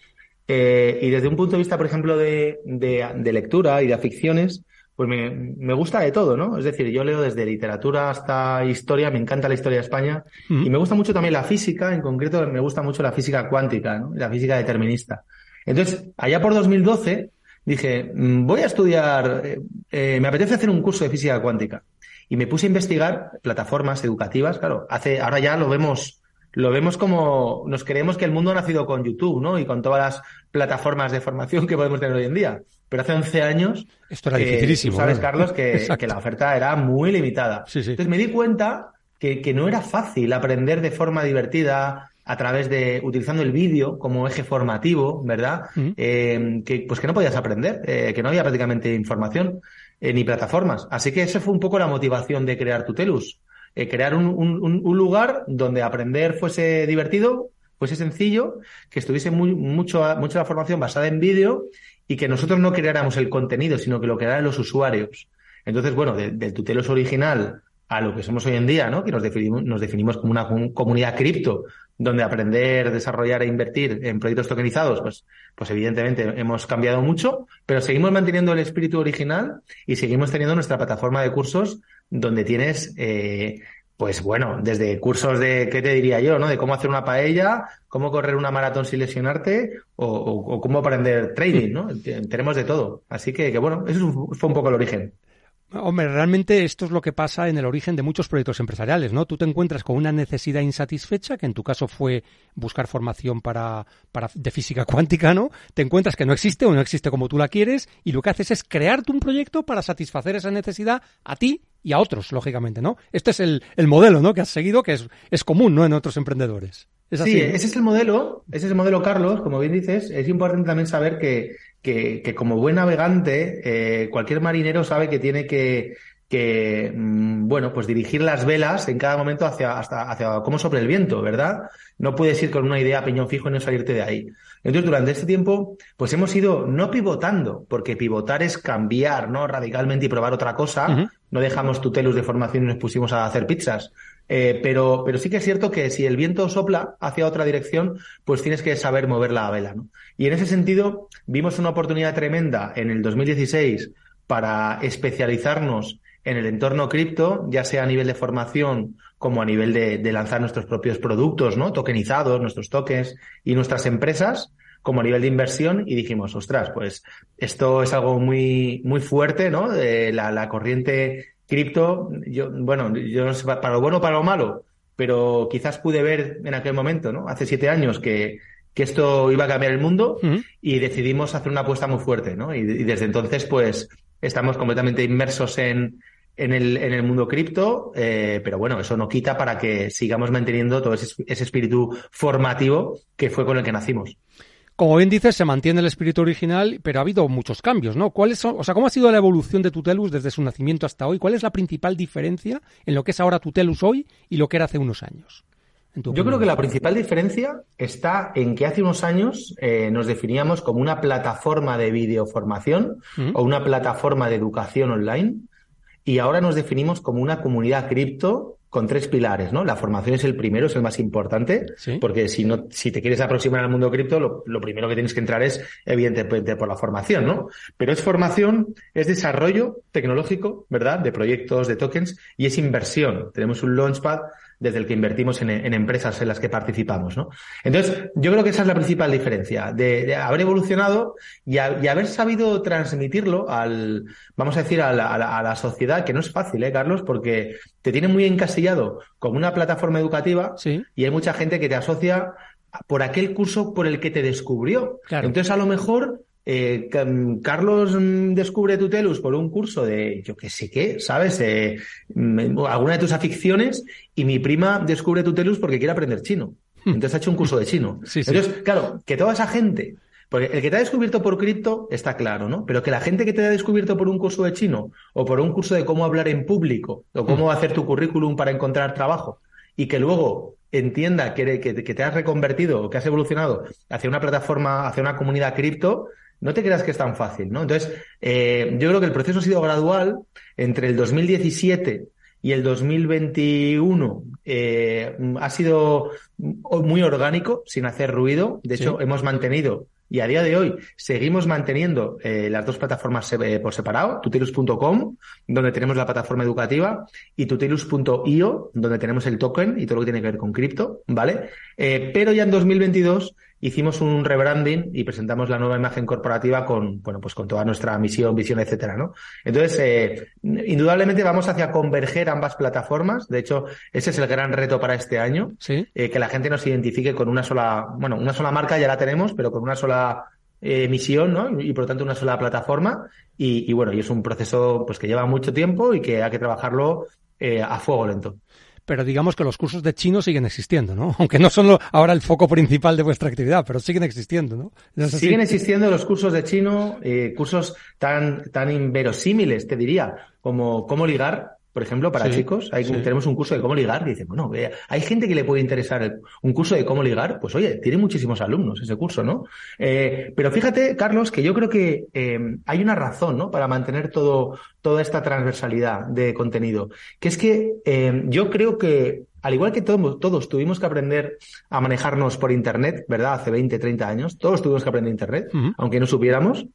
Eh, y desde un punto de vista, por ejemplo, de, de, de lectura y de aficiones, pues me, me gusta de todo, ¿no? Es decir, yo leo desde literatura hasta historia, me encanta la historia de España Ujú. y me gusta mucho también la física, en concreto me gusta mucho la física cuántica, ¿no? La física determinista. Entonces, allá por 2012 dije, mm, voy a estudiar, eh, eh, me apetece hacer un curso de física cuántica. Y me puse a investigar plataformas educativas, claro, hace, ahora ya lo vemos, lo vemos como, nos creemos que el mundo ha nacido con YouTube, ¿no? Y con todas las plataformas de formación que podemos tener hoy en día. Pero hace 11 años Esto era eh, tú sabes. Carlos, que, que la oferta era muy limitada. Sí, sí. Entonces me di cuenta que, que no era fácil aprender de forma divertida a través de utilizando el vídeo como eje formativo, ¿verdad? Eh, que pues que no podías aprender, eh, que no había prácticamente información eh, ni plataformas. Así que esa fue un poco la motivación de crear Tutelus. Crear un, un- lugar donde aprender fuese divertido, fuese sencillo, que estuviese muy, mucho, mucho la formación basada en vídeo y que nosotros no creáramos el contenido, sino que lo crearan los usuarios. Entonces, bueno, de- del Tutelus original a lo que somos hoy en día, ¿no? Que nos definimos, nos definimos como una com- comunidad cripto, donde aprender, desarrollar e invertir en proyectos tokenizados, pues, pues evidentemente hemos cambiado mucho, pero seguimos manteniendo el espíritu original y seguimos teniendo nuestra plataforma de cursos donde tienes, eh, pues bueno, desde cursos de, ¿qué te diría yo, no? De cómo hacer una paella, cómo correr una maratón sin lesionarte o, o- o cómo aprender trading, ¿no? Te- Tenemos de todo. Así que, que bueno, eso fue un poco el origen. Hombre, realmente esto es lo que pasa en el origen de muchos proyectos empresariales, ¿no? Tú te encuentras con una necesidad insatisfecha, que en tu caso fue buscar formación para, para de física cuántica, ¿no? Te encuentras que no existe o no existe como tú la quieres y lo que haces es crearte un proyecto para satisfacer esa necesidad a ti y a otros, lógicamente, ¿no? Este es el, el modelo, ¿no? Que has seguido, que es, es común, ¿no? En otros emprendedores. Es así. Sí, ese es el modelo, ese es el modelo, Carlos, como bien dices. Es importante también saber que, que, que como buen navegante, eh, cualquier marinero sabe que tiene que, que mm, bueno, pues dirigir las velas en cada momento hacia, hasta, hacia cómo sopla el viento, ¿verdad? No puedes ir con una idea a peñón fijo y no salirte de ahí. Entonces, durante este tiempo, pues hemos ido no pivotando, porque pivotar es cambiar, ¿no? Radicalmente y probar otra cosa. No dejamos tutelus de formación y nos pusimos a hacer pizzas. Eh, pero, pero sí que es cierto que si el viento sopla hacia otra dirección, pues tienes que saber mover la vela, ¿no? Y en ese sentido, vimos una oportunidad tremenda en el 2016 para especializarnos en el entorno cripto, ya sea a nivel de formación como a nivel de, lanzar nuestros propios productos, ¿no? Tokenizados, nuestros tokens y nuestras empresas, como a nivel de inversión, y dijimos, ostras, pues esto es algo muy, muy fuerte, ¿no? Eh, la, la corriente cripto, yo, bueno, yo no sé pa- para lo bueno o para lo malo, pero quizás pude ver en aquel momento, ¿no? Hace siete años que, que esto iba a cambiar el mundo y decidimos hacer una apuesta muy fuerte, ¿no? Y, y desde entonces, pues, estamos completamente inmersos en, en el, en el mundo cripto, eh, pero bueno, eso no quita para que sigamos manteniendo todo ese, ese espíritu formativo que fue con el que nacimos. Como bien dices, se mantiene el espíritu original, pero ha habido muchos cambios, ¿no? ¿Cuáles son, o sea, cómo ha sido la evolución de Tutelus desde su nacimiento hasta hoy? ¿Cuál es la principal diferencia en lo que es ahora Tutelus hoy y lo que era hace unos años? Yo creo que la principal diferencia está en que hace unos años eh, nos definíamos como una plataforma de videoformación o una plataforma de educación online y ahora nos definimos como una comunidad cripto con tres pilares, ¿no? La formación es el primero, es el más importante, Sí. porque si no, si te quieres aproximar al mundo cripto, lo, lo primero que tienes que entrar es, evidentemente, por la formación, ¿no? Pero es formación, es desarrollo tecnológico, ¿verdad? De proyectos, de tokens, y es inversión. Tenemos un launchpad desde el que invertimos en, en empresas en las que participamos, ¿no? Entonces, yo creo que esa es la principal diferencia, de, de haber evolucionado y, a- y haber sabido transmitirlo al, vamos a decir, a la, a la- a la sociedad, que no es fácil, ¿eh, Carlos? Porque te tiene muy encasillado como una plataforma educativa Sí. y hay mucha gente que te asocia por aquel curso por el que te descubrió. Claro. Entonces, a lo mejor, eh, ca- Carlos mm, descubre Tutelus por un curso de, yo qué sé qué, ¿sabes? Eh, mm, alguna de tus aficiones y mi prima descubre Tutelus porque quiere aprender chino. Entonces ha hecho un curso de chino. Sí, sí. Entonces, claro, que toda esa gente, porque el que te ha descubierto por cripto está claro, ¿no? Pero que la gente que te ha descubierto por un curso de chino o por un curso de cómo hablar en público o cómo hacer tu currículum para encontrar trabajo y que luego entienda que, que, que te has reconvertido o que has evolucionado hacia una plataforma, hacia una comunidad cripto, no te creas que es tan fácil, ¿no? Entonces, eh, yo creo que el proceso ha sido gradual entre el 2017 y el 2021 eh, ha sido muy orgánico, sin hacer ruido. De hecho, Sí. hemos mantenido y a día de hoy seguimos manteniendo eh, las dos plataformas eh, por separado, tutelus.com, donde tenemos la plataforma educativa, y tutelus.io, donde tenemos el token y todo lo que tiene que ver con cripto, ¿vale? Pero ya en 2022 hicimos un rebranding y presentamos la nueva imagen corporativa con, bueno, pues con toda nuestra misión, visión, etcétera, ¿no? Entonces, eh, indudablemente vamos hacia converger ambas plataformas. De hecho, ese es el gran reto para este año Sí. eh, que la gente nos identifique con una sola, bueno, una sola marca ya la tenemos, pero con una sola eh, misión, ¿no? Y por lo tanto una sola plataforma. Y, y bueno, y es un proceso pues que lleva mucho tiempo y que hay que trabajarlo eh, a fuego lento. Pero digamos que los cursos de chino siguen existiendo, ¿no? Aunque no son ahora el foco principal de vuestra actividad, pero siguen existiendo, ¿no? Siguen existiendo los cursos de chino, eh, cursos tan, tan inverosímiles, te diría, como cómo ligar, por ejemplo, para Sí, chicos. Hay, sí. Tenemos un curso de cómo ligar. Y dicen, bueno, hay gente que le puede interesar el- un curso de cómo ligar. Pues oye, tiene muchísimos alumnos ese curso, ¿no? Eh, pero fíjate, Carlos, que yo creo que eh, hay una razón, ¿no? Para mantener todo, toda esta transversalidad de contenido. Que es que eh, yo creo que, al igual que todos, todos tuvimos que aprender a manejarnos por Internet, ¿verdad? Hace 20, 30 años, todos tuvimos que aprender Internet, aunque no supiéramos.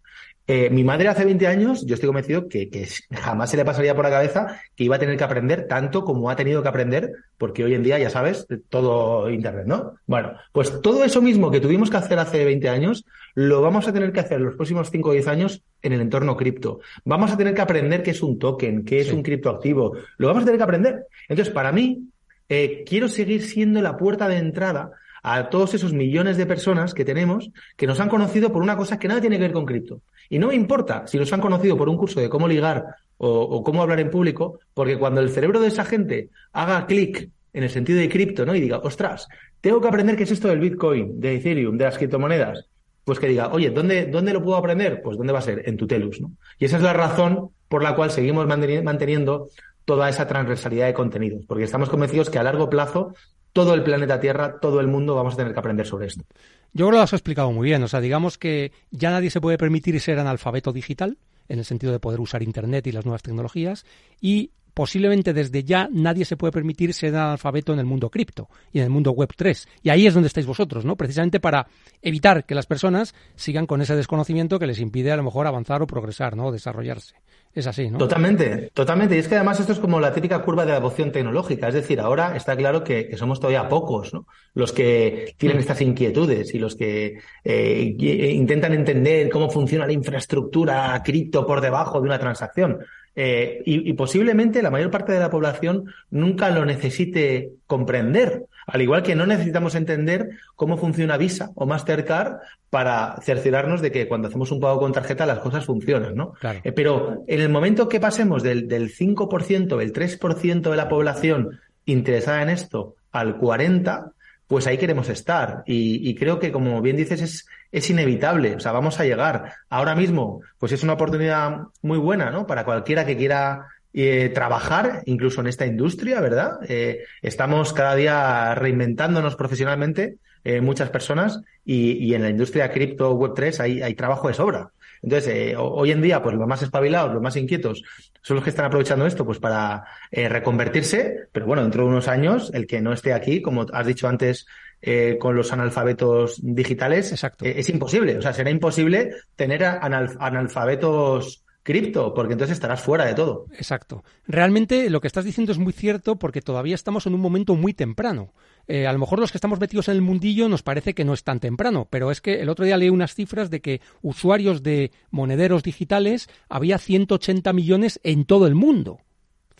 Eh, mi madre hace 20 años, yo estoy convencido que, que jamás se le pasaría por la cabeza que iba a tener que aprender tanto como ha tenido que aprender, porque hoy en día, ya sabes, todo Internet, ¿no? Bueno, pues todo eso mismo que tuvimos que hacer hace 20 años, lo vamos a tener que hacer los próximos 5 o 10 años en el entorno cripto. Vamos a tener que aprender qué es un token, qué es Sí. un criptoactivo. Lo vamos a tener que aprender. Entonces, para mí, eh, quiero seguir siendo la puerta de entrada a todos esos millones de personas que tenemos que nos han conocido por una cosa que nada tiene que ver con cripto. Y no me importa si nos han conocido por un curso de cómo ligar o, cómo hablar en público, porque cuando el cerebro de esa gente haga clic en el sentido de cripto, ¿no? Y diga, ostras, tengo que aprender qué es esto del Bitcoin, de Ethereum, de las criptomonedas. Pues que diga, oye, ¿dónde, ¿dónde lo puedo aprender? Pues ¿dónde va a ser? En Tutelus, ¿no? Y esa es la razón por la cual seguimos manteni- manteniendo toda esa transversalidad de contenidos, porque estamos convencidos que a largo plazo todo el planeta Tierra, todo el mundo vamos a tener que aprender sobre esto. Yo creo que lo has explicado muy bien. O sea, digamos que ya nadie se puede permitir ser analfabeto digital, en el sentido de poder usar Internet y las nuevas tecnologías, y posiblemente desde ya nadie se puede permitir ser analfabeto en el mundo cripto y en el mundo web 3. Y ahí es donde estáis vosotros, ¿no? Precisamente para evitar que las personas sigan con ese desconocimiento que les impide a lo mejor avanzar o progresar, ¿no? Desarrollarse. Es así, ¿no? Totalmente, totalmente. Y es que además esto es como la típica curva de adopción tecnológica. Es decir, ahora está claro que, somos todavía pocos, ¿no? Los que tienen estas inquietudes y los que eh, y- intentan entender cómo funciona la infraestructura cripto por debajo de una transacción. Eh, y, y posiblemente la mayor parte de la población nunca lo necesite comprender. Al igual que no necesitamos entender cómo funciona Visa o Mastercard para cerciorarnos de que cuando hacemos un pago con tarjeta las cosas funcionan, ¿no? Claro. Eh, pero en el momento que pasemos del, del 5%, el 3% de la población interesada en esto al 40%, pues ahí queremos estar. Y, y creo que, como bien dices, es, es inevitable. O sea, vamos a llegar. Ahora mismo, pues es una oportunidad muy buena, ¿no? Para cualquiera que quiera eh, trabajar, incluso en esta industria, ¿verdad? Eh, estamos cada día reinventándonos profesionalmente, eh, muchas personas, y, y en la industria cripto Web3 hay, hay trabajo de sobra. Entonces, hoy en día, pues los más espabilados, los más inquietos, son los que están aprovechando esto, pues para reconvertirse, pero bueno, dentro de unos años, el que no esté aquí, como has dicho antes, eh, con los analfabetos digitales, Exacto. eh, es imposible. O sea, será imposible tener anal- analfabetos cripto, porque entonces estarás fuera de todo. Exacto. Realmente lo que estás diciendo es muy cierto porque todavía estamos en un momento muy temprano. Eh, a lo mejor los que estamos metidos en el mundillo nos parece que no es tan temprano, pero es que el otro día leí unas cifras de que usuarios de monederos digitales había 180 millones en todo el mundo.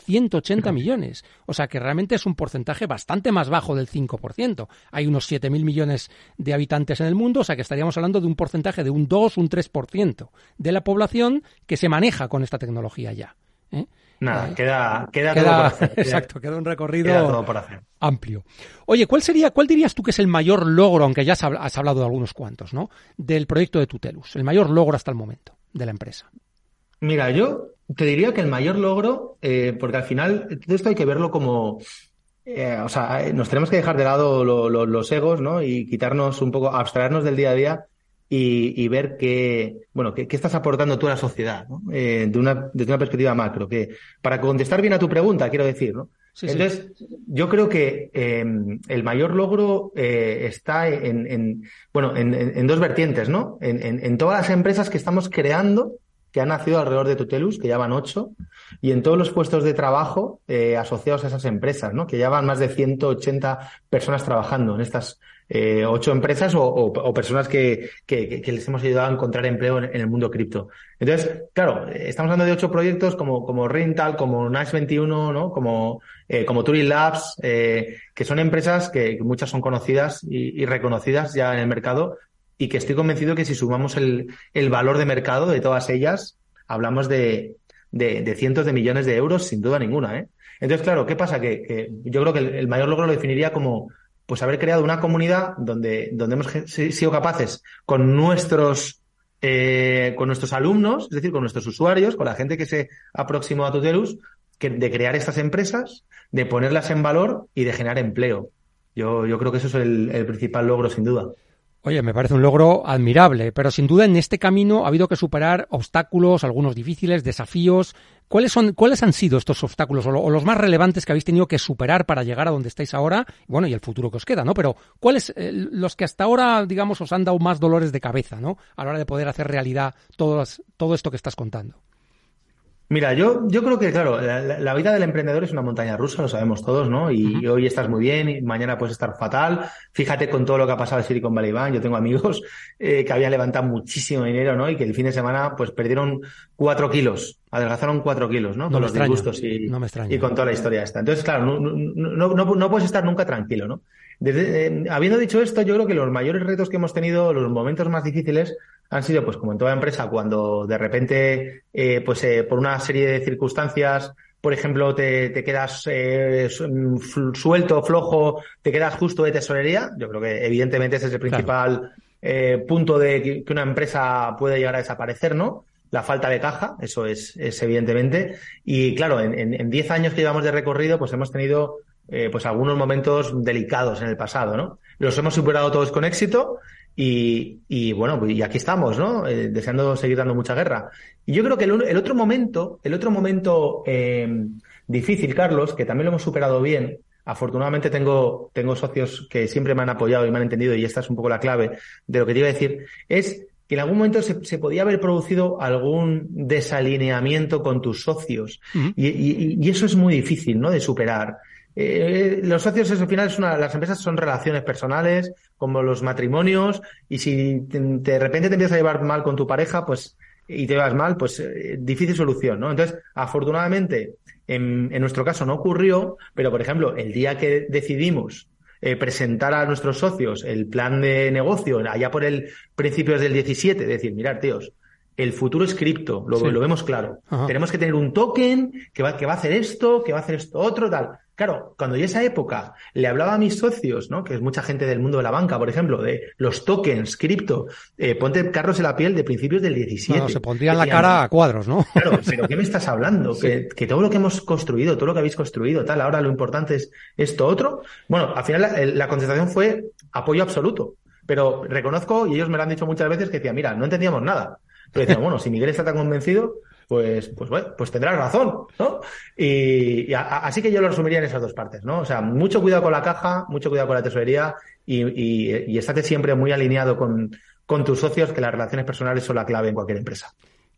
180 millones. O sea que realmente es un porcentaje bastante más bajo del 5%. Hay unos 7.000 millones de habitantes en el mundo, o sea que estaríamos hablando de un porcentaje de un 2, un 3% de la población que se maneja con esta tecnología ya. ¿eh? Nada, Eh, queda, queda, todo Queda, por hacer. Exacto, queda un recorrido queda todo por hacer. amplio. Oye, ¿cuál sería, cuál dirías tú que es el mayor logro, aunque ya has hablado de algunos cuantos, ¿no? Del proyecto de Tutelus, el mayor logro hasta el momento de la empresa. Mira, yo te diría que el mayor logro, eh, porque al final todo esto hay que verlo como, eh, o sea, nos tenemos que dejar de lado lo- lo- los egos, ¿no? Y quitarnos un poco, abstraernos del día a día y, y ver qué, bueno, qué, qué estás aportando tú a la sociedad, ¿no? Eh, de una, desde una perspectiva macro, que para contestar bien a tu pregunta, quiero decir, ¿no? Sí, sí. Entonces, yo creo que eh, el mayor logro eh, está en, en- bueno, en, en- en dos vertientes, ¿no? En, en- en todas las empresas que estamos creando, que han nacido alrededor de Tutelus, que ya van ocho, y en todos los puestos de trabajo eh, asociados a esas empresas, ¿no? Que ya van más de 180 personas trabajando en estas eh, ocho empresas o, personas que, que- que- les hemos ayudado a encontrar empleo en, el mundo cripto. Entonces, claro, eh, estamos hablando de ocho proyectos como, como Rental, como Nice 21, ¿no? Como, como Turing Labs, que son empresas que, muchas son conocidas y reconocidas ya en el mercado y que estoy convencido que si sumamos el, el valor de mercado de todas ellas, hablamos de, de, cientos de millones de euros, sin duda ninguna, ¿eh? Entonces, claro, ¿qué pasa? Que, yo creo que el, mayor logro lo definiría como pues haber creado una comunidad donde, donde hemos sido capaces con nuestros eh, con nuestros alumnos, es decir, con nuestros usuarios, con la gente que se aproximó a Tutelus, que, de crear estas empresas, de ponerlas en valor y de generar empleo. Yo, yo creo que eso es el principal logro, sin duda. Oye, me parece un logro admirable, pero sin duda en este camino ha habido que superar obstáculos, algunos difíciles, desafíos. ¿Cuáles son, cuáles han sido estos obstáculos o, lo- o los más relevantes que habéis tenido que superar para llegar a donde estáis ahora? Bueno, y el futuro que os queda, ¿no? Pero ¿cuáles eh, los que hasta ahora, digamos, os han dado más dolores de cabeza, ¿no? A la hora de poder hacer realidad todo esto que estás contando. Mira, yo, yo creo que, claro, la, vida del emprendedor es una montaña rusa, lo sabemos todos, ¿no? Y, hoy estás muy bien y mañana puedes estar fatal. Fíjate con todo lo que ha pasado en Silicon Valley Bank. Yo tengo amigos eh, que habían levantado muchísimo dinero, ¿no? Y que el fin de semana, pues, perdieron cuatro kilos, adelgazaron cuatro kilos, ¿no? No con los disgustos y, no me y con toda la historia esta. Entonces, claro, no, no- no puedes estar nunca tranquilo, ¿no? Desde- eh, habiendo dicho esto, yo creo que los mayores retos que hemos tenido, los momentos más difíciles, han sido, pues como en toda empresa, cuando de repente, eh, pues eh, por una serie de circunstancias, por ejemplo, te, te quedas eh, mm, suelto, flojo, te quedas justo de tesorería. Yo creo que evidentemente ese es el principal eh, punto de que una empresa puede llegar a desaparecer, ¿no? La falta de caja, eso es, es evidentemente. Y claro, en, en, en 10 años que llevamos de recorrido, pues hemos tenido eh, pues algunos momentos delicados en el pasado, ¿no? Los hemos superado todos con éxito y, y bueno, pues, y aquí estamos, ¿no? Eh, deseando seguir dando mucha guerra. Y yo creo que el, el otro momento, el otro momento eh, difícil, Carlos, que también lo hemos superado bien, afortunadamente tengo, tengo socios que siempre me han apoyado y me han entendido, y esta es un poco la clave de lo que te iba a decir, es que en algún momento se, se podía haber producido algún desalineamiento con tus socios. Y, y- y eso es muy difícil, ¿no? De superar. Eh, los socios es, al final es una, las empresas son relaciones personales, como los matrimonios, y si te- de repente te empiezas a llevar mal con tu pareja, pues, y te vas mal, pues eh, difícil solución, ¿no? Entonces, afortunadamente, en, en nuestro caso no ocurrió, pero por ejemplo, el día que decidimos eh, presentar a nuestros socios el plan de negocio, allá por el principios del 17, decir, mirad, tíos, el futuro es cripto, lo, Sí. lo vemos claro. Ajá. Tenemos que tener un token que va, que va a hacer esto, que va a hacer esto otro, tal. Claro, cuando yo esa época le hablaba a mis socios, ¿no? Que es mucha gente del mundo de la banca, por ejemplo, de los tokens, cripto, eh, ponte carros en la piel de principios del 17. No, se pondrían la Decían, cara a cuadros, ¿no? Claro, pero ¿qué me estás hablando? Que, que todo lo que hemos construido, todo lo que habéis construido, tal, ahora lo importante es esto otro. Bueno, al final la, la contestación fue apoyo absoluto. Pero reconozco, y ellos me lo han dicho muchas veces, que decía, mira, no entendíamos nada. Pero decíamos, bueno, si Miguel está tan convencido, pues, pues bueno, pues tendrás razón, ¿no? Y, a- así que yo lo resumiría en esas dos partes, ¿no? O sea, mucho cuidado con la caja, mucho cuidado con la tesorería y, y, y estate siempre muy alineado con, con tus socios, que las relaciones personales son la clave en cualquier empresa.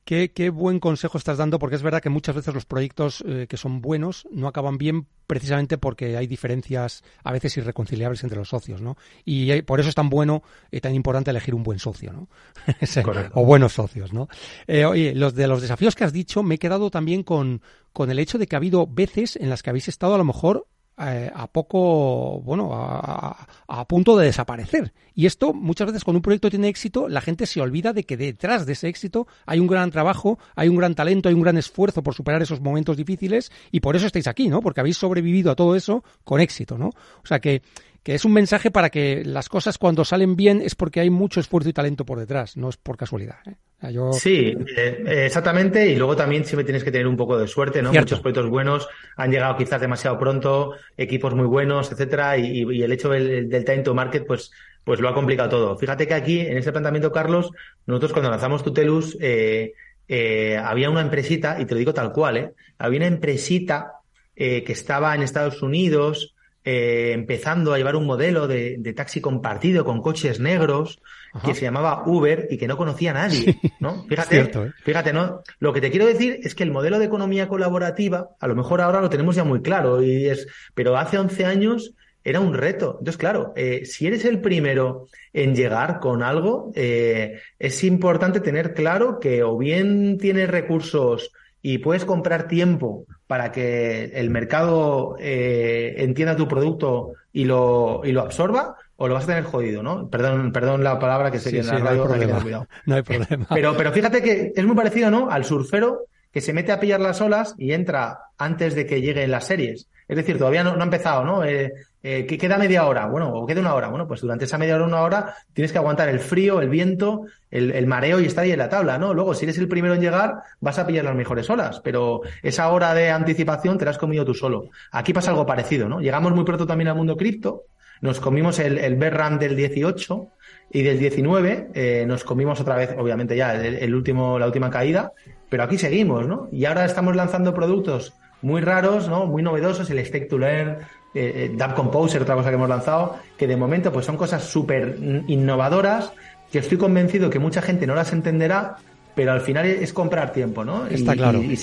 Qué, qué buen consejo estás dando, porque es verdad que muchas veces los proyectos eh, que son buenos no acaban bien precisamente porque hay diferencias a veces irreconciliables entre los socios, ¿no? Y eh, por eso es tan bueno y tan importante elegir un buen socio, ¿no? O buenos socios, ¿no? Eh, oye, los de los desafíos que has dicho, me he quedado también con, con el hecho de que ha habido veces en las que habéis estado a lo mejor eh, a poco, bueno, a, a- a punto de desaparecer. Y esto, muchas veces, cuando un proyecto tiene éxito, la gente se olvida de que detrás de ese éxito hay un gran trabajo, hay un gran talento, hay un gran esfuerzo por superar esos momentos difíciles y por eso estáis aquí, ¿no? Porque habéis sobrevivido a todo eso con éxito, ¿no? O sea que, que es un mensaje para que las cosas cuando salen bien es porque hay mucho esfuerzo y talento por detrás, no es por casualidad. ¿eh? Yo... Sí, eh, exactamente. Y luego también siempre tienes que tener un poco de suerte, ¿no? Cierto. Muchos proyectos buenos han llegado quizás demasiado pronto, equipos muy buenos, etcétera, y, y el hecho del, del time to market, pues, pues lo ha complicado todo. Fíjate que aquí, en ese planteamiento, Carlos, nosotros cuando lanzamos Tutelus, eh, eh, había una empresita, y te lo digo tal cual, ¿eh? Había una empresita que estaba en Estados Unidos, eh, empezando a llevar un modelo de, de taxi compartido con coches negros, Ajá. que se llamaba Uber y que no conocía a nadie, ¿no? Fíjate, cierto, ¿eh? fíjate, ¿no? Lo que te quiero decir es que el modelo de economía colaborativa, a lo mejor ahora lo tenemos ya muy claro, y es, pero hace 11 años era un reto. Entonces, claro, eh, si eres el primero en llegar con algo, es importante tener claro que o bien tienes recursos y puedes comprar tiempo para que el mercado eh, entienda tu producto y lo, y lo absorba, o lo vas a tener jodido, ¿no? Perdón, perdón la palabra que sé Sí, que en sí, la no hay radio. No hay problema. Pero, pero fíjate que es muy parecido, ¿no? Al surfero que se mete a pillar las olas y entra antes de que lleguen las series. Es decir, todavía no, ha empezado, ¿no? Eh, eh, que queda media hora, bueno, o queda una hora. Bueno, pues durante esa media hora, una hora, tienes que aguantar el frío, el viento, el, mareo y estar ahí en la tabla, ¿no? Luego, si eres el primero en llegar, vas a pillar las mejores olas, pero esa hora de anticipación te la has comido tú solo. Aquí pasa algo parecido, ¿no? Llegamos muy pronto también al mundo cripto, nos comimos el, el del 18 y del 19 eh, nos comimos otra vez, obviamente ya, el último, la última caída, pero aquí seguimos, ¿no? Y ahora estamos lanzando productos muy raros, ¿no? Muy novedosos, el Stake to Learn, eh, eh, Composer, otra cosa que hemos lanzado, que de momento pues son cosas súper innovadoras, que estoy convencido que mucha gente no las entenderá, pero al final es comprar tiempo, ¿no? Está Y- claro. Y,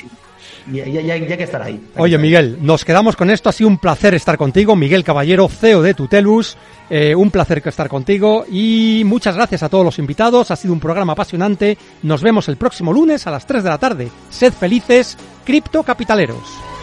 que estar ahí. Oye. Miguel, nos quedamos con esto. Ha sido un placer estar contigo. Miguel Caballero, CEO de Tutelus. Eh, un placer que estar contigo. Y muchas gracias a todos los invitados. Ha sido un programa apasionante. Nos vemos el próximo lunes a las 3 de la tarde. Sed felices, criptocapitaleros.